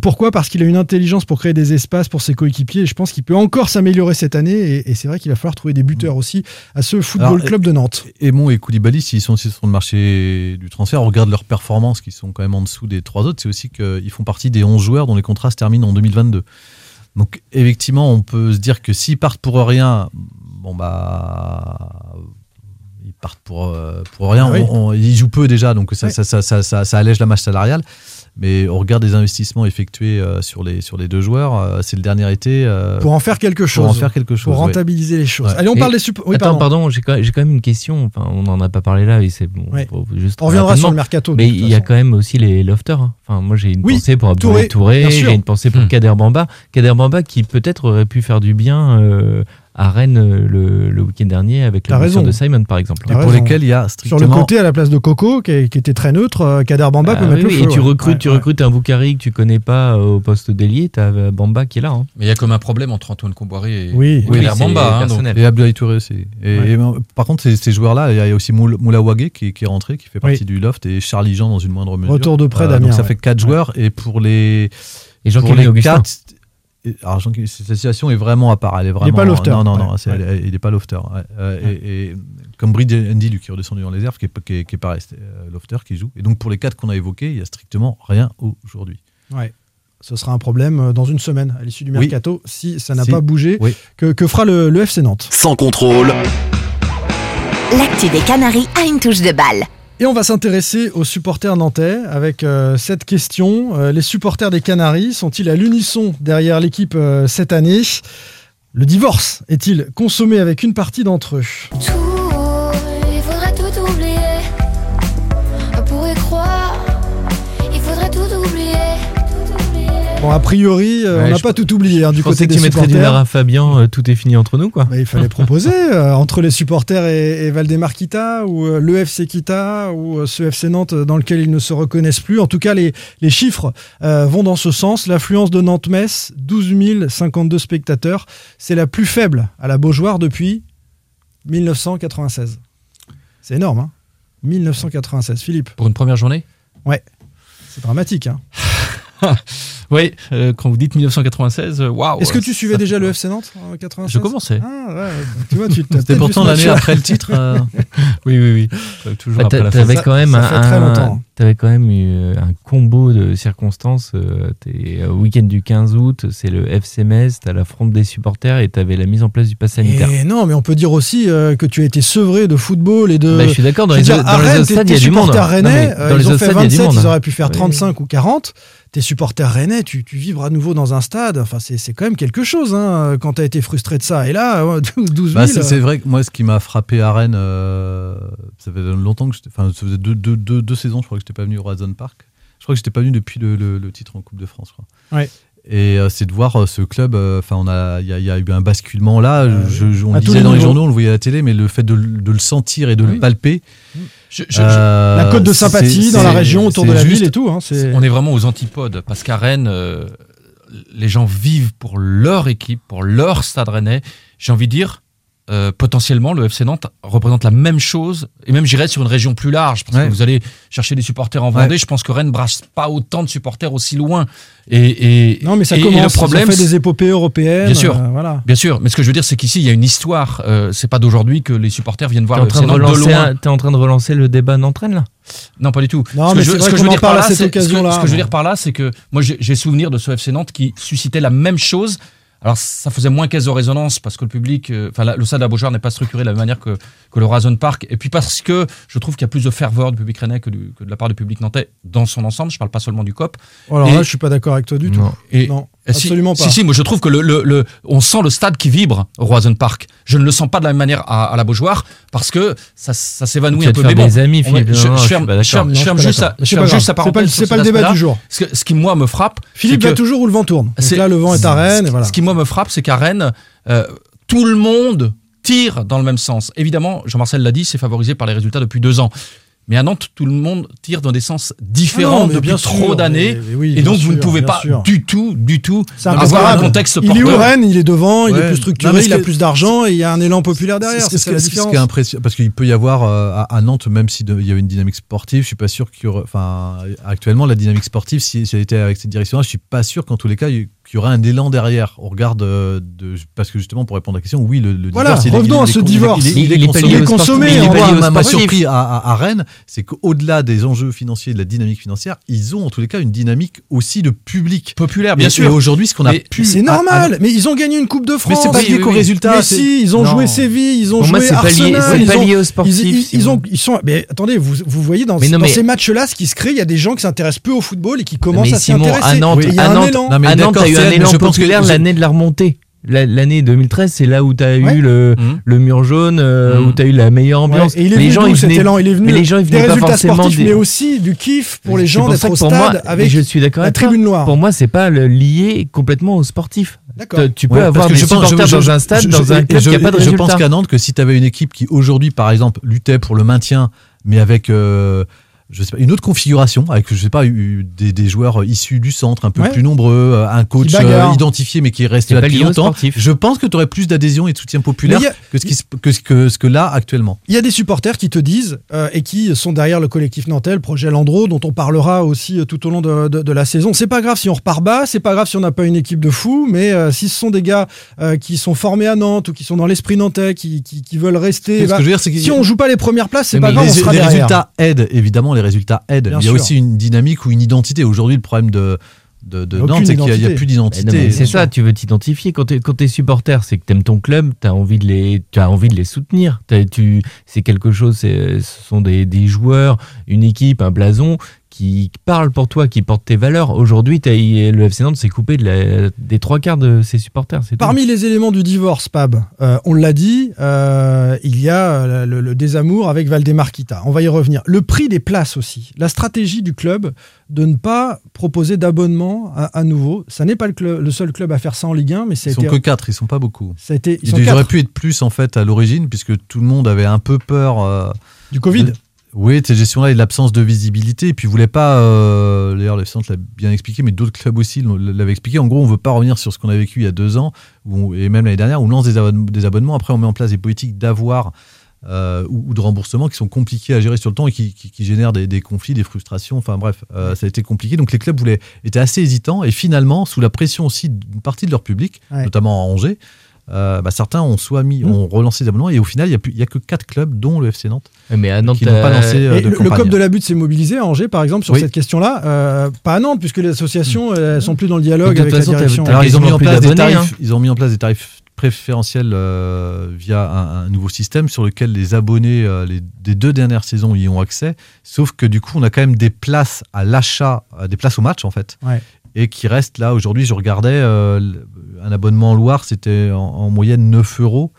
Pourquoi? Parce qu'il a une intelligence pour créer des espaces pour ses coéquipiers. Et je pense qu'il peut encore s'améliorer cette année. Et, et c'est vrai qu'il va falloir trouver des buteurs aussi à ce Football Alors, Club de Nantes. Aymon et Koulibaly, s'ils sont aussi sur le marché du transfert, on regarde leurs performances qui sont quand même en dessous des trois autres, c'est aussi qu'ils font partie des 11 joueurs dont les contrats se terminent en 2022. Donc effectivement, on peut se dire que s'ils partent pour rien, bon bah ils partent pour, euh, pour rien. Ah oui. On- on- ils jouent peu déjà, donc ça, ça, ça- ça allège la masse salariale. Mais au regard des investissements effectués euh, sur, les, sur les deux joueurs, euh, c'est le dernier été. euh, Pour en faire quelque chose. pour en faire quelque chose. Pour ouais. rentabiliser les choses. Ouais. Allez, on Et- parle des supporters. Oui, Attends, pardon. pardon, j'ai quand, j'ai quand même une question. Enfin, on n'en a pas parlé là, et c'est bon. Ouais. faut juste On reviendra sur le mercato. Mais il y a quand même aussi les lofters. hein. Enfin, moi, j'ai une Oui, pensée pour Abdoulaye Touré, j'ai une pensée pour Hmm. Kader Bamba. Kader Bamba qui peut-être aurait pu faire du bien euh, à Rennes euh, le, le week-end dernier avec la de Simon, par exemple. Et pour raison. lesquels il y a Sur strictement. le côté, à la place de Coco, qui, qui était très neutre, euh, Kader Bamba Ah peut mettre oui, le oui, feu. et tu ouais. recrutes, Ouais, tu ouais. recrutes un Boukari que tu connais pas euh, au poste d'ailier, t'as euh, Bamba qui est là. hein. Mais il y a comme un problème entre Antoine Comboiré et, Oui. et Oui, Bamba. hein, donc-. Et Abdoulaye Touré aussi. Et, Ouais. et, par contre, ces, ces joueurs-là, il y a aussi Moula Moula Ouagé qui, qui est rentré, qui fait Oui. partie du loft, et Charlie Jean dans une moindre mesure. Retour de près Euh, d'Amiens, Donc ça fait quatre joueurs. Et pour les, Et pour Jean-Claude les Augustin. quatre. Alors, cette situation est vraiment à part. Elle est vraiment, pas lofter. Non, non, non, Ouais. c'est- elle est- il n'est pas lofter. ouais. Euh, et, et comme Bride Andy, lui, qui est redescendu dans les airs, qui est, qui est, qui est pas resté euh, lofter, qui joue. Et donc pour les quatre qu'on a évoqués, il y a strictement rien aujourd'hui. Ouais. Ce sera un problème euh, dans une semaine, à l'issue du Oui. mercato, si ça n'a Si. pas bougé. Oui. Que, que fera le, le FC Nantes? Sans contrôle. L'actu des Canaries a une touche de balle. Et on va s'intéresser aux supporters nantais avec euh, cette question. Euh, les supporters des Canaries sont-ils à l'unisson derrière l'équipe euh, cette année? Le divorce est-il consommé avec une partie d'entre eux? Bon, a priori, euh, Ouais, on n'a pas tout oublié hein, du côté que des tu mettrais du supporters. Lara Fabian, euh, tout est fini entre nous, quoi. Il fallait proposer euh, entre les supporters et, et Valdemar Kita ou euh, le FC Kita ou euh, ce FC Nantes dans lequel ils ne se reconnaissent plus. En tout cas, les, les chiffres euh, vont dans ce sens. L'affluence de Nantes-Metz, 12 052 spectateurs, c'est la plus faible à la Beaujoire depuis 1996. C'est énorme, hein 1996. Philippe Pour une première journée? Ouais. C'est dramatique, hein Oui, euh, quand vous dites 1996, euh, waouh Est-ce que tu ça suivais déjà le. FC Nantes en 96 Je commençais. Ah, ouais, tu vois, tu t'as C'était pourtant l'année après le titre. euh, Oui, oui, oui. Euh, Toujours Bah, après t'a- la T'avais fin. quand même ça très un- t'avais quand même eu euh, un combo de circonstances. euh, T'es au week-end du 15 août, c'est le FC Metz, t'as la fronde des supporters et t'avais la mise en place du pass sanitaire. Et non, mais on peut dire aussi euh, que tu as été sevré de football et de. Bah, je suis d'accord, dans les dire, dans les autres tes- stades, il y a du monde. supporters Non, rennais, euh, dans les ils ont autres fait stades, il y a du 27, monde. ils auraient pu faire Oui. 35 ou 40. Tes supporters rennais, tu, tu vivres à nouveau dans un stade. Enfin, c'est c'est quand même quelque chose hein, quand tu as été frustré de ça. Et là, ouais, 12 000. Bah, c'est vrai que moi, ce qui m'a frappé à Rennes, euh, ça fait longtemps que. Enfin, ça faisait deux, deux, deux, deux saisons, je crois que j'étais pas venu au Horizon Park. Je crois que j'étais pas venu depuis le, le- le titre en Coupe de France. je. Ouais. Et euh, c'est de voir euh, ce club. euh, Enfin, on a, il y, a- il y a eu un basculement là. Euh, je, je- on le disait les dans les journaux, on le voyait à la télé, mais le fait de, le- de le sentir et de Oui. le palper. Je- je- je- euh, la cote de sympathie dans la région, autour de c'est la juste- ville et tout. hein, c'est- On est vraiment aux antipodes parce qu'à Rennes, euh, les gens vivent pour leur équipe, pour leur stade rennais. J'ai envie de dire, euh, potentiellement, le FC Nantes représente la même chose, et même j'irais sur une région plus large, parce Ouais. que vous allez chercher des supporters en Vendée. Ouais. Je pense que Rennes brasse pas autant de supporters aussi loin. Et, et- Non, mais ça et- et commence. le problème, fait des épopées européennes. Bien sûr. euh, voilà. Bien sûr, mais ce que je veux dire, c'est qu'ici, il y a une histoire. Euh, c'est pas d'aujourd'hui que les supporters viennent voir T'es en, le train FC de Nantes de relancer loin. un- t'es en train de relancer le débat Nantes-Rennes, là? Non, pas du tout. Non, ce que mais je, ce que je veux dire par là, c'est ce que, ce que je veux dire par là, c'est que moi j'ai j'ai souvenir de ce FC Nantes qui suscitait la même chose. Alors ça faisait moins caisse de résonance parce que le public, euh, enfin le stade de la Beaujoire n'est pas structuré de la même manière que, que le Horizon Park. Et puis parce que je trouve qu'il y a plus de ferveur du public rennais que, du- que de la part du public nantais dans son ensemble. Je parle pas seulement du COP. Oh, Alors Et- là, je suis pas d'accord avec toi du tout. Et, Non, si- absolument pas. Si, si, moi je trouve que le, le, le- on sent le stade qui vibre au Horizon Park. Je ne le sens pas de la même manière à, à la Beaujoire parce que ça, ça s'évanouit un peu. Mais bon, des amis, on va- Philippe. je, Non, non, je je ferme, je Non, je juste, sa- je ferme pas juste. C'est pas c'est pas le débat du jour. Ce, que- ce qui moi me frappe, Philippe va toujours où le vent tourne. C'est- là, le vent est à Rennes. Et voilà. ce qui moi me frappe, c'est qu'à Rennes, euh, tout le monde tire dans le même sens. Évidemment, Jean-Marcel l'a dit, c'est favorisé par les résultats depuis deux ans. Mais à Nantes, tout le monde tire dans des sens Ah différents non, depuis bien trop d'années. oui, Et donc, vous ne pouvez pas sûr. du tout, du tout avoir un contexte Il est où porteur. Rennes? Il est devant, il est plus structuré, il a plus d'argent et il y a un élan populaire derrière. C'est ce, ce qui est impressionnant parce qu'il peut y avoir euh, à, Nantes, même s'il y avait une dynamique sportive, je suis pas sûr qu'il y aurait. Enfin, actuellement, la dynamique sportive, si, si elle était avec cette direction-là, je suis pas sûr qu'en tous les cas, il qu'il y aurait un élan derrière. On regarde de, de- parce que justement, pour répondre à la question, oui, le, le Voilà, divorce, revenons à ce divorce. Il est, il est Il est pas consommé. consommé, on va- m'a sportif. surpris à, à- à Rennes, c'est qu'au-delà des enjeux financiers de la dynamique financière, ils ont en tous les cas une dynamique aussi de public. Populaire, bien Et- sûr. Et aujourd'hui, ce qu'on a pu. C'est à- à- normal, mais ils ont gagné une Coupe de France. Mais c'est pas lié oui, qu'au oui. résultat. Mais si, ils ont Non. joué Séville, ils ont moi, joué Arsenal. c'est ils pas ont- lié au ils- sportif, ont, ils sont. Mais attendez, vous, vous voyez dans, ces matchs-là, ce qui se crée, il y a des gens qui s'intéressent peu au football et qui commencent à s'y intéresser. à Nantes, A eu c'est un élan je pense que- populaire l'année de la remontée. La- L'année 2013, c'est là où tu as Ouais. eu le, Mhm. le mur jaune, euh, Mhm. où tu as eu la meilleure ambiance. Ouais, et il est les venu gens, ils venaient- élan? Il est venu mais les gens, ils des venaient pas résultats forcément sportifs, des- mais aussi du kiff pour les gens pour d'être au stade moi, avec je suis d'accord la avec toi. tribune noire. Pour moi, c'est pas lié complètement au sportif. D'accord. Tu- peux Ouais, avoir des je supporters dans un stade, je- dans un club qui n'a pas de Je pense qu'à Nantes, que si tu avais une équipe qui aujourd'hui, par exemple, luttait pour le maintien, mais avec euh, je sais pas, une autre configuration, avec je sais pas eu des, des joueurs issus du centre, un peu Ouais. plus nombreux, un coach euh, identifié mais qui est resté C'est là depuis longtemps, sportif. je pense que tu aurais plus d'adhésion et de soutien populaire a- que ce, qui, que, ce que, ce que là actuellement. Il y a des supporters qui te disent euh, et qui sont derrière le collectif nantais, le projet Landreau, dont on parlera aussi euh, tout au long de, de- de la saison. C'est pas grave si on repart bas, c'est pas grave si on n'a pas une équipe de fous, mais euh, si ce sont des gars euh, qui sont formés à Nantes ou qui sont dans l'esprit nantais, qui, qui, qui veulent rester, Ce bah, que je veux dire, c'est que- si on joue pas les premières places, c'est pas grave, les, on sera les derrière. résultats aident, évidemment, les résultats aident. Bien Il y a sûr. aussi une dynamique ou une identité. Aujourd'hui, le problème de, de, Nantes, c'est qu'il n'y a, plus d'identité. c'est ça, tu veux t'identifier. Quand t'es, quand t'es supporter, c'est que t'aimes ton club, t'as envie de les, tu as envie de les soutenir. Tu, c'est quelque chose, c'est, ce sont des, des joueurs, une équipe, un blason qui parlent pour toi, qui portent tes valeurs. Aujourd'hui, le FC Nantes s'est coupé de la- des trois quarts de ses supporters. C'est tout. Parmi les éléments du divorce, Pab, euh, on l'a dit, euh, il y a euh, le, le désamour avec Valdemar Kita. On va y revenir. Le prix des places aussi. La stratégie du club de ne pas proposer d'abonnement à, à nouveau. Ça n'est pas le, club- le seul club à faire ça en Ligue 1, mais ça a Ils sont été. que 4, ils sont pas beaucoup. Ça a été- ils ils sont auraient quatre. pu être plus en fait à l'origine, puisque tout le monde avait un peu peur. euh, Du Covid de- Oui, gestion-là et l'absence de visibilité. Et puis, ils voulaient pas. euh, D'ailleurs, le Centre l'a bien expliqué, mais d'autres clubs aussi l'avaient expliqué. En gros, on veut pas revenir sur ce qu'on a vécu il y a deux ans, où on- et même l'année dernière, où on lance des, abonne- des abonnements. Après, on met en place des politiques d'avoir. euh, ou, ou de remboursement qui sont compliqués à gérer sur le temps et qui, qui- qui génèrent des, des conflits, des frustrations. Enfin bref, euh, ça a été compliqué. Donc les clubs voulaient, étaient assez hésitants et finalement, sous la pression aussi d'une partie de leur public, Ouais. notamment à Angers, euh, bah, certains ont soit mis, Mmh. ont relancé des abonnements et au final, il n'y a, plus- il y a que quatre clubs, dont le FC Nantes, Mais à Nantes, qui n'ont pas euh, lancé euh, Et de le, le. COP de la butte s'est mobilisé à Angers, par exemple, sur Oui. cette question-là. Euh, pas à Nantes, puisque les associations elles sont plus dans le dialogue avec la façon, direction. Alors ils ont mis en place des tarifs, hein. ils ont mis en place des tarifs préférentiels euh, via un, un nouveau système sur lequel les abonnés euh, les, des deux dernières saisons y ont accès. Sauf que du coup, on a quand même des places à l'achat, euh, des places au match en fait, Ouais. Et qui restent là. Aujourd'hui, je regardais euh, un abonnement en Loire, c'était en, en moyenne 9 euros.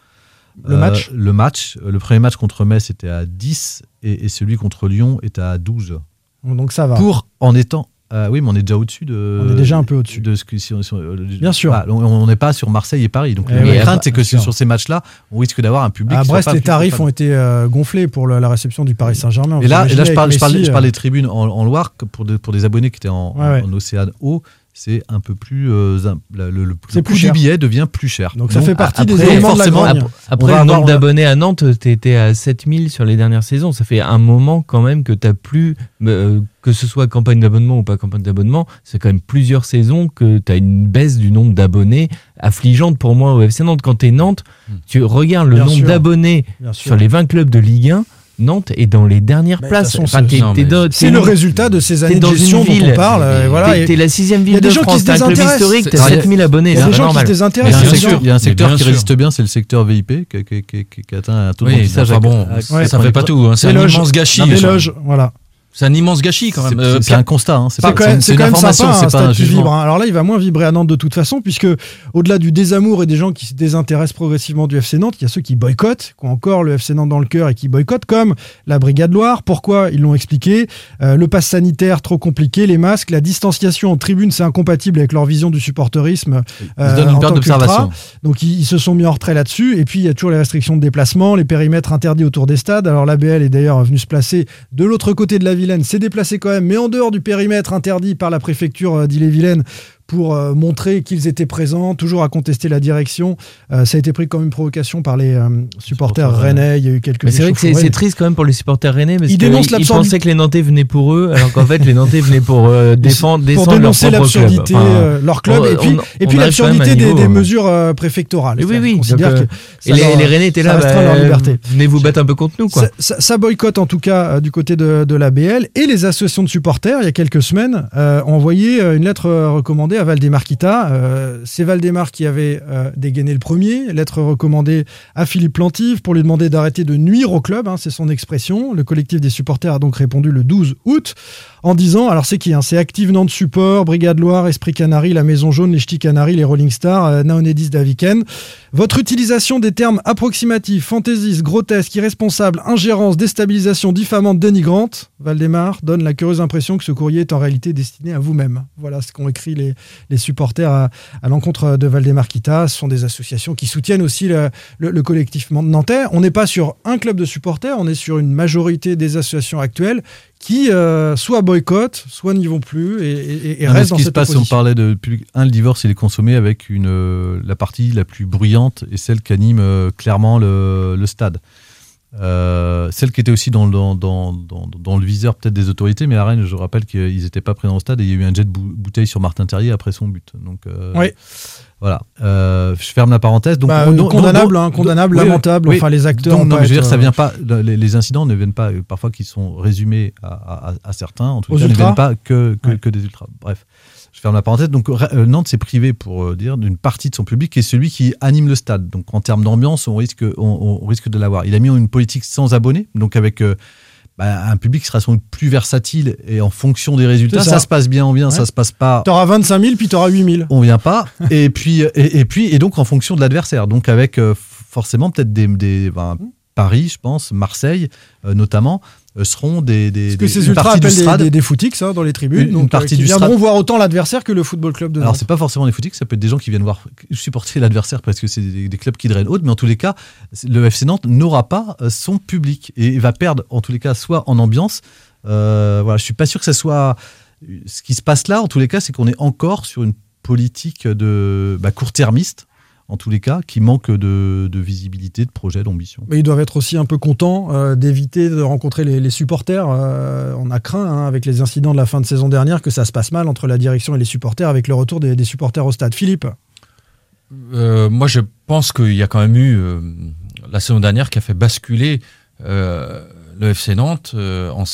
Le match Le match. Euh, Le premier match contre Metz était à 10 et, et celui contre Lyon était à 12. Donc ça va. Pour en étant. Euh, oui, mais on est déjà au-dessus de. On est déjà un peu au-dessus. De ce que, si on- si on- euh, Bien sûr. Ah, on- n'est pas sur Marseille et Paris. Donc Eh la oui, crainte, c'est que sûr. sur ces matchs-là, on risque d'avoir un public. À qui Brest, les tarifs ont été euh, gonflés pour la réception du Paris Saint-Germain. Et là, Vous et là je, parle, je, Messi, je des tribunes en, en Loire pour, des- pour des abonnés qui étaient en, Ouais, ouais. en Océane haut. C'est un peu plus. euh, la- le, le, C'est le plus coût cher. du billet devient plus cher. Donc ça fait partie des éléments de la forcément, grogne. on Après, le nombre d'abonnés à Nantes, t'étais à 7000 sur les dernières saisons. Ça fait un moment quand même que t'as plus, euh, que ce soit campagne d'abonnement ou pas campagne d'abonnement, c'est quand même plusieurs saisons que t'as une baisse du nombre d'abonnés affligeante pour moi au FC Nantes. Quand t'es Nantes, tu regardes le Bien nombre d'abonnés sur les 20 clubs de Ligue 1. Nantes est dans les dernières Mais de places. Enfin, c'est- le résultat de ces années de dans gestion une dont ville. on parle. euh, voilà, T'es t'es la sixième Il y ville a des de gens qui France. se T'as un club désintéressent. historique. C'est- T'as c'est- 7000 abonnés. Il y a c'est des gens qui se désintéressent. il y a un secteur qui résiste bien, c'est le secteur VIP, qui, atteint un taux de remplissage ça à- fait pas tout. hein. C'est un Éloge. immense gâchis. Ça. Éloge, voilà. C'est un immense gâchis quand même. Euh, c'est Pierre- un constat, hein, c'est quand même, c'est c'est une quand sympa, un c'est pas un stade qui vibre. hein. Alors là, il va moins vibrer à Nantes de toute façon, puisque au-delà du désamour et des gens qui se désintéressent progressivement du FC Nantes, il y a ceux qui boycottent, qui ont encore le FC Nantes dans le cœur et qui boycottent, comme la Brigade Loire. Pourquoi Ils l'ont expliqué. Euh, le pass sanitaire, trop compliqué. Les masques, la distanciation en tribune, c'est incompatible avec leur vision du supporterisme. Ils se donnent euh, une période d'observation. Donc ils, ils se sont mis en retrait là-dessus. Et puis il y a toujours les restrictions de déplacement, les périmètres interdits autour des stades. Alors l'ABL est d'ailleurs venu se placer de l'autre côté de la S'est déplacé quand même, mais en dehors du périmètre interdit par la préfecture euh, d'Ille-et-Vilaine pour euh, montrer qu'ils étaient présents, toujours à contester la direction. Euh, ça a été pris comme une provocation par les euh, supporters rennais. Il y a eu quelques Mais c'est vrai que c'est triste quand même pour les supporters rennais parce Ils dénoncent ils l'absurdité. pensaient que les Nantais venaient pour eux, alors qu'en fait les Nantais venaient pour défendre, pour dénoncer propre club. l'absurdité, Enfin, leur club, on- et puis, et l'absurdité des, mesures préfectorales. Oui, oui, oui. Donc, que et les, leur- les Rennais étaient là, bah, leur liberté. venez vous battre un peu contre nous, quoi. Ça, ça- ça boycotte en tout cas du côté de, de l'ABL et les associations de supporters, il y a quelques semaines, ont envoyé une lettre euh, à Valdemar Kita. Euh, C'est Valdemar qui avait euh, dégainé le premier, lettre recommandée à Philippe Plantive pour lui demander d'arrêter de nuire au club, hein, c'est son expression. Le collectif des supporters a donc répondu le 12 août en disant, alors c'est qui hein, C'est Active Nantes Support, Brigade Loire, Esprit Canari, La Maison Jaune, les Ch'tis Canaries, les Rolling Stars, euh, Naonedis Daviken. Votre utilisation des termes approximatifs, fantaisistes, grotesques, irresponsables, ingérence, déstabilisation, diffamante, dénigrante, Valdemar donne la curieuse impression que ce courrier est en réalité destiné à vous-même. Voilà ce qu'ont écrit les, supporters à, à l'encontre de Valdemar Kita. Ce sont des associations qui soutiennent aussi le, le- le collectif nantais. On n'est pas sur un club de supporters, on est sur une majorité des associations actuelles qui euh, soit boycottent, soit n'y vont plus et, et- et Non, mais restent ce dans qui se passe, on parlait de un, le divorce, il est consommé avec une euh, la partie la plus bruyante et celle qui anime euh, clairement le, le stade. Euh, celle qui était aussi dans, le- dans, dans, dans, le viseur peut-être des autorités, mais à Rennes, je rappelle qu'ils n'étaient pas présents au stade et il y a eu un jet de bou- bouteille sur Martin Terrier après son but. Donc, euh, Oui. Voilà. Euh, je ferme la parenthèse. Donc, Bah, condamnable, hein, condamnable, oui, lamentable. oui. Enfin, les acteurs non, mais je veux dire, ça vient pas. Les, les incidents ne viennent pas, parfois, qui sont résumés à, à- à certains, en tout Aux cas, ne viennent pas que, que, que des ultras. Bref. Je ferme la parenthèse. Donc, euh, Nantes s'est privé, pour euh, dire, d'une partie de son public qui est celui qui anime le stade. Donc, en termes d'ambiance, on risque, on, on risque de l'avoir. Il a mis une politique sans abonnés, donc avec euh, bah, un public qui sera sans doute plus versatile et en fonction des résultats. Ça. ça. se passe bien, on vient, Ouais. ça se passe pas. T'auras 25 000, puis t'auras 8 000. On vient pas. et puis, et, et puis, et donc en fonction de l'adversaire. Donc avec euh, forcément peut-être des, des ben, Paris, je pense, Marseille, euh, notamment, seront des, des, Parce que des- ces une ultras partie du appellent des, Strad. des, des footix hein, dans les tribunes, Une- euh, partie qui du viendront Strad. voir autant l'adversaire que le football club de Alors c'est pas forcément des footix, ça peut être des gens qui viennent voir supporter l'adversaire parce que c'est des, des clubs qui drainent haute, mais en tous les cas, le FC Nantes n'aura pas euh, son public et va perdre en tous les cas soit en ambiance. Euh, voilà, je suis pas sûr que ça soit ce qui se passe là. En tous les cas, c'est qu'on est encore sur une politique de bah, court-termiste. En tous les cas, qui manque de, de visibilité, de projet, d'ambition. Mais ils doivent être aussi un peu contents euh, d'éviter de rencontrer les, les supporters. Euh, on a craint, hein, avec les incidents de la fin de saison dernière, que ça se passe mal entre la direction et les supporters, avec le retour des, des supporters au stade. Philippe Euh, moi, je pense qu'il y a quand même eu euh, la saison dernière qui a fait basculer euh, le FC Nantes euh, en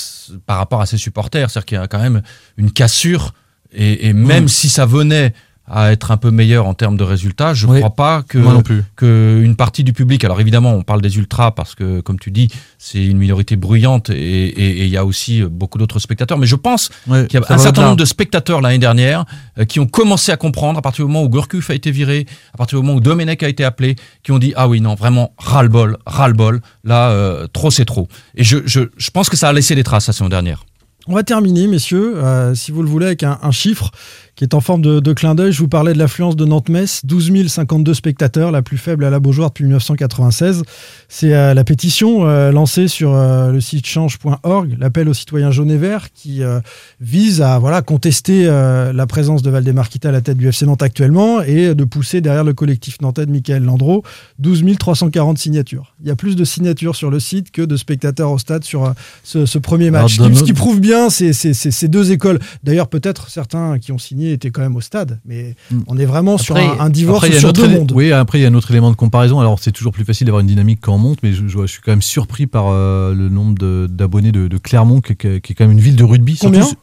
par rapport à ses supporters. C'est-à-dire qu'il y a quand même une cassure. Et, et même si ça venait à être un peu meilleur en termes de résultats, je ne Oui. crois pas que, Moi non plus. que une partie du public. Alors évidemment, on parle des ultras parce que, comme tu dis, c'est une minorité bruyante et il y a aussi beaucoup d'autres spectateurs. Mais je pense qu'il y a un certain nombre de spectateurs l'année dernière euh, qui ont commencé à comprendre à partir du moment où Gourcuff a été viré, à partir du moment où Domenech a été appelé, qui ont dit ah oui non vraiment ras-le-bol, ras-le-bol, là euh, trop c'est trop. Et je, je, je pense que ça a laissé des traces la saison dernière. On va terminer, messieurs, euh, si vous le voulez, avec un, un chiffre qui est en forme de, de clin d'œil. Je vous parlais de l'affluence de Nantes-Metz, 12 052 spectateurs, la plus faible à la Beaujoire depuis 1996. C'est euh, la pétition euh, lancée sur euh, le site change.org, l'appel aux citoyens jaunes et verts, qui vise à voilà, contester la présence de Valdemar Kita à la tête du FC Nantes actuellement et de pousser derrière le collectif nantais de Michael Landreau 12 340 signatures. Il y a plus de signatures sur le site que de spectateurs au stade sur ce, ce premier Alors, match. Ce qui- ce autre- qui prouve bien ces, ces- ces- ces deux écoles. D'ailleurs, peut-être certains qui ont signé étaient quand même au stade, mais on est vraiment sur un, un divorce après, il y a sur un autre deux mondes. Oui, après, il y a un autre élément de comparaison. Alors, c'est toujours plus facile d'avoir une dynamique quand on monte, mais je, je- je suis quand même surpris par euh, le nombre de- d'abonnés de, de Clermont, qui, est quand même une ville de rugby. Surtout Combien s-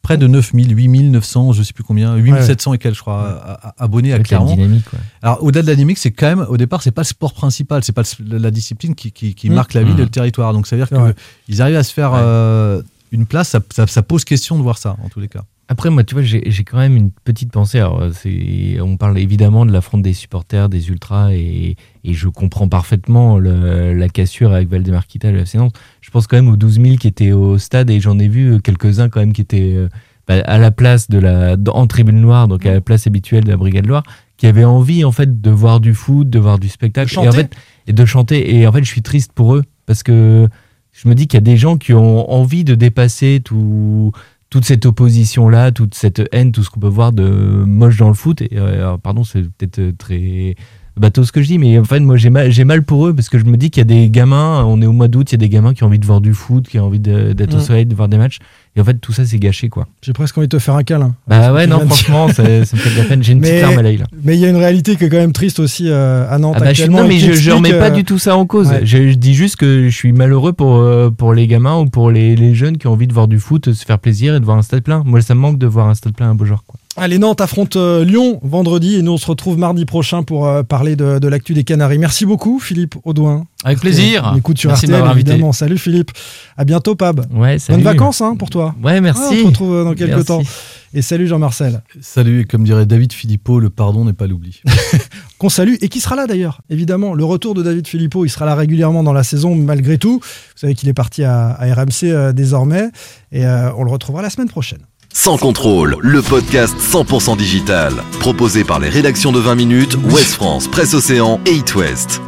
Près de 9000, 8900, je sais plus combien, 8700 et quelques, je crois, abonnés à Clermont. dynamique, ouais. Alors, au-delà de la dynamique, c'est quand même, au départ, c'est pas le sport principal, c'est pas le- la discipline qui, qui- qui Mm. marque la ville Mm. et le territoire. Donc, ça veut dire qu'ils arrivent à se faire Ouais. euh, une place, ça, ça- ça pose question de voir ça, en tous les cas. Après, moi, tu vois, j'ai quand même une petite pensée. Alors, euh, c'est, on parle évidemment de l'affront des supporters, des ultras, et, et je comprends parfaitement le- la cassure avec Valdemar Kita et le FC Nantes. Je pense quand même aux 12 000 qui étaient au stade, et j'en ai vu quelques-uns quand même qui étaient euh, bah, à la place de la, en tribune noire, donc à la place habituelle de la Brigade Loire, qui avaient envie en fait de voir du foot, de voir du spectacle, et en fait, et de chanter. Et en fait, je suis triste pour eux parce que je me dis qu'il y a des gens qui ont envie de dépasser tout, toute cette opposition-là, toute cette haine, tout ce qu'on peut voir de moche dans le foot. Et, euh, pardon, c'est peut-être euh, très bateau ce que je dis, mais en fait, moi, j'ai mal, j'ai mal pour eux parce que je me dis qu'il y a des gamins, on est au mois d'août, il y a des gamins qui ont envie de voir du foot, qui ont envie de- d'être au Mm. soleil, de voir des matchs. Et en fait, tout ça, c'est gâché, quoi. J'ai presque envie de te faire un câlin. Bah ouais, non, franchement, ça, ça me fait de la peine. J'ai une petite Mais- larme à l'œil, là. Mais il y a une réalité qui est quand même triste aussi euh, à Nantes Ah bah, je, actuellement. non, et mais je, je remets pas euh, du tout ça en cause. ouais. Je, je dis juste que je suis malheureux pour, euh, pour les gamins ou pour les, les jeunes qui ont envie de voir du foot, se faire plaisir et de voir un stade plein. Moi, ça me manque de voir un stade plein à Beaujord. Quoi. Allez, Nantes affronte euh, Lyon vendredi et nous on se retrouve mardi prochain pour euh, parler de, de l'actu des Canaries. Merci beaucoup Philippe Audouin. Avec plaisir. On écoute sur Merci RTL invité. évidemment. Salut Philippe. À bientôt Pab. Ouais, salut. Bonnes vacances hein, pour toi. Ouais, merci. Ah, on se retrouve euh, dans quelques Merci. temps. Et salut Jean-Marcel. Salut, et comme dirait David Philippot, le pardon n'est pas l'oubli. Qu'on salue et qui sera là d'ailleurs. Évidemment, le retour de David Filippo, il sera là régulièrement dans la saison malgré tout. Vous savez qu'il est parti à, à RMC euh, désormais et euh, on le retrouvera la semaine prochaine. Sans contrôle, le podcast 100% digital. Proposé par les rédactions de 20 minutes, Ouest France, Presse Océan et It West.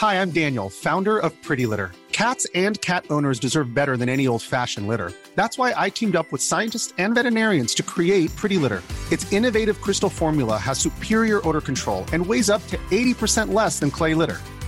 Hi, I'm Daniel, founder of Pretty Litter. Cats and cat owners deserve better than any old fashioned litter. That's why I teamed up with scientists and veterinarians to create Pretty Litter. Its innovative crystal formula has superior odor control and weighs up to 80% less than clay litter.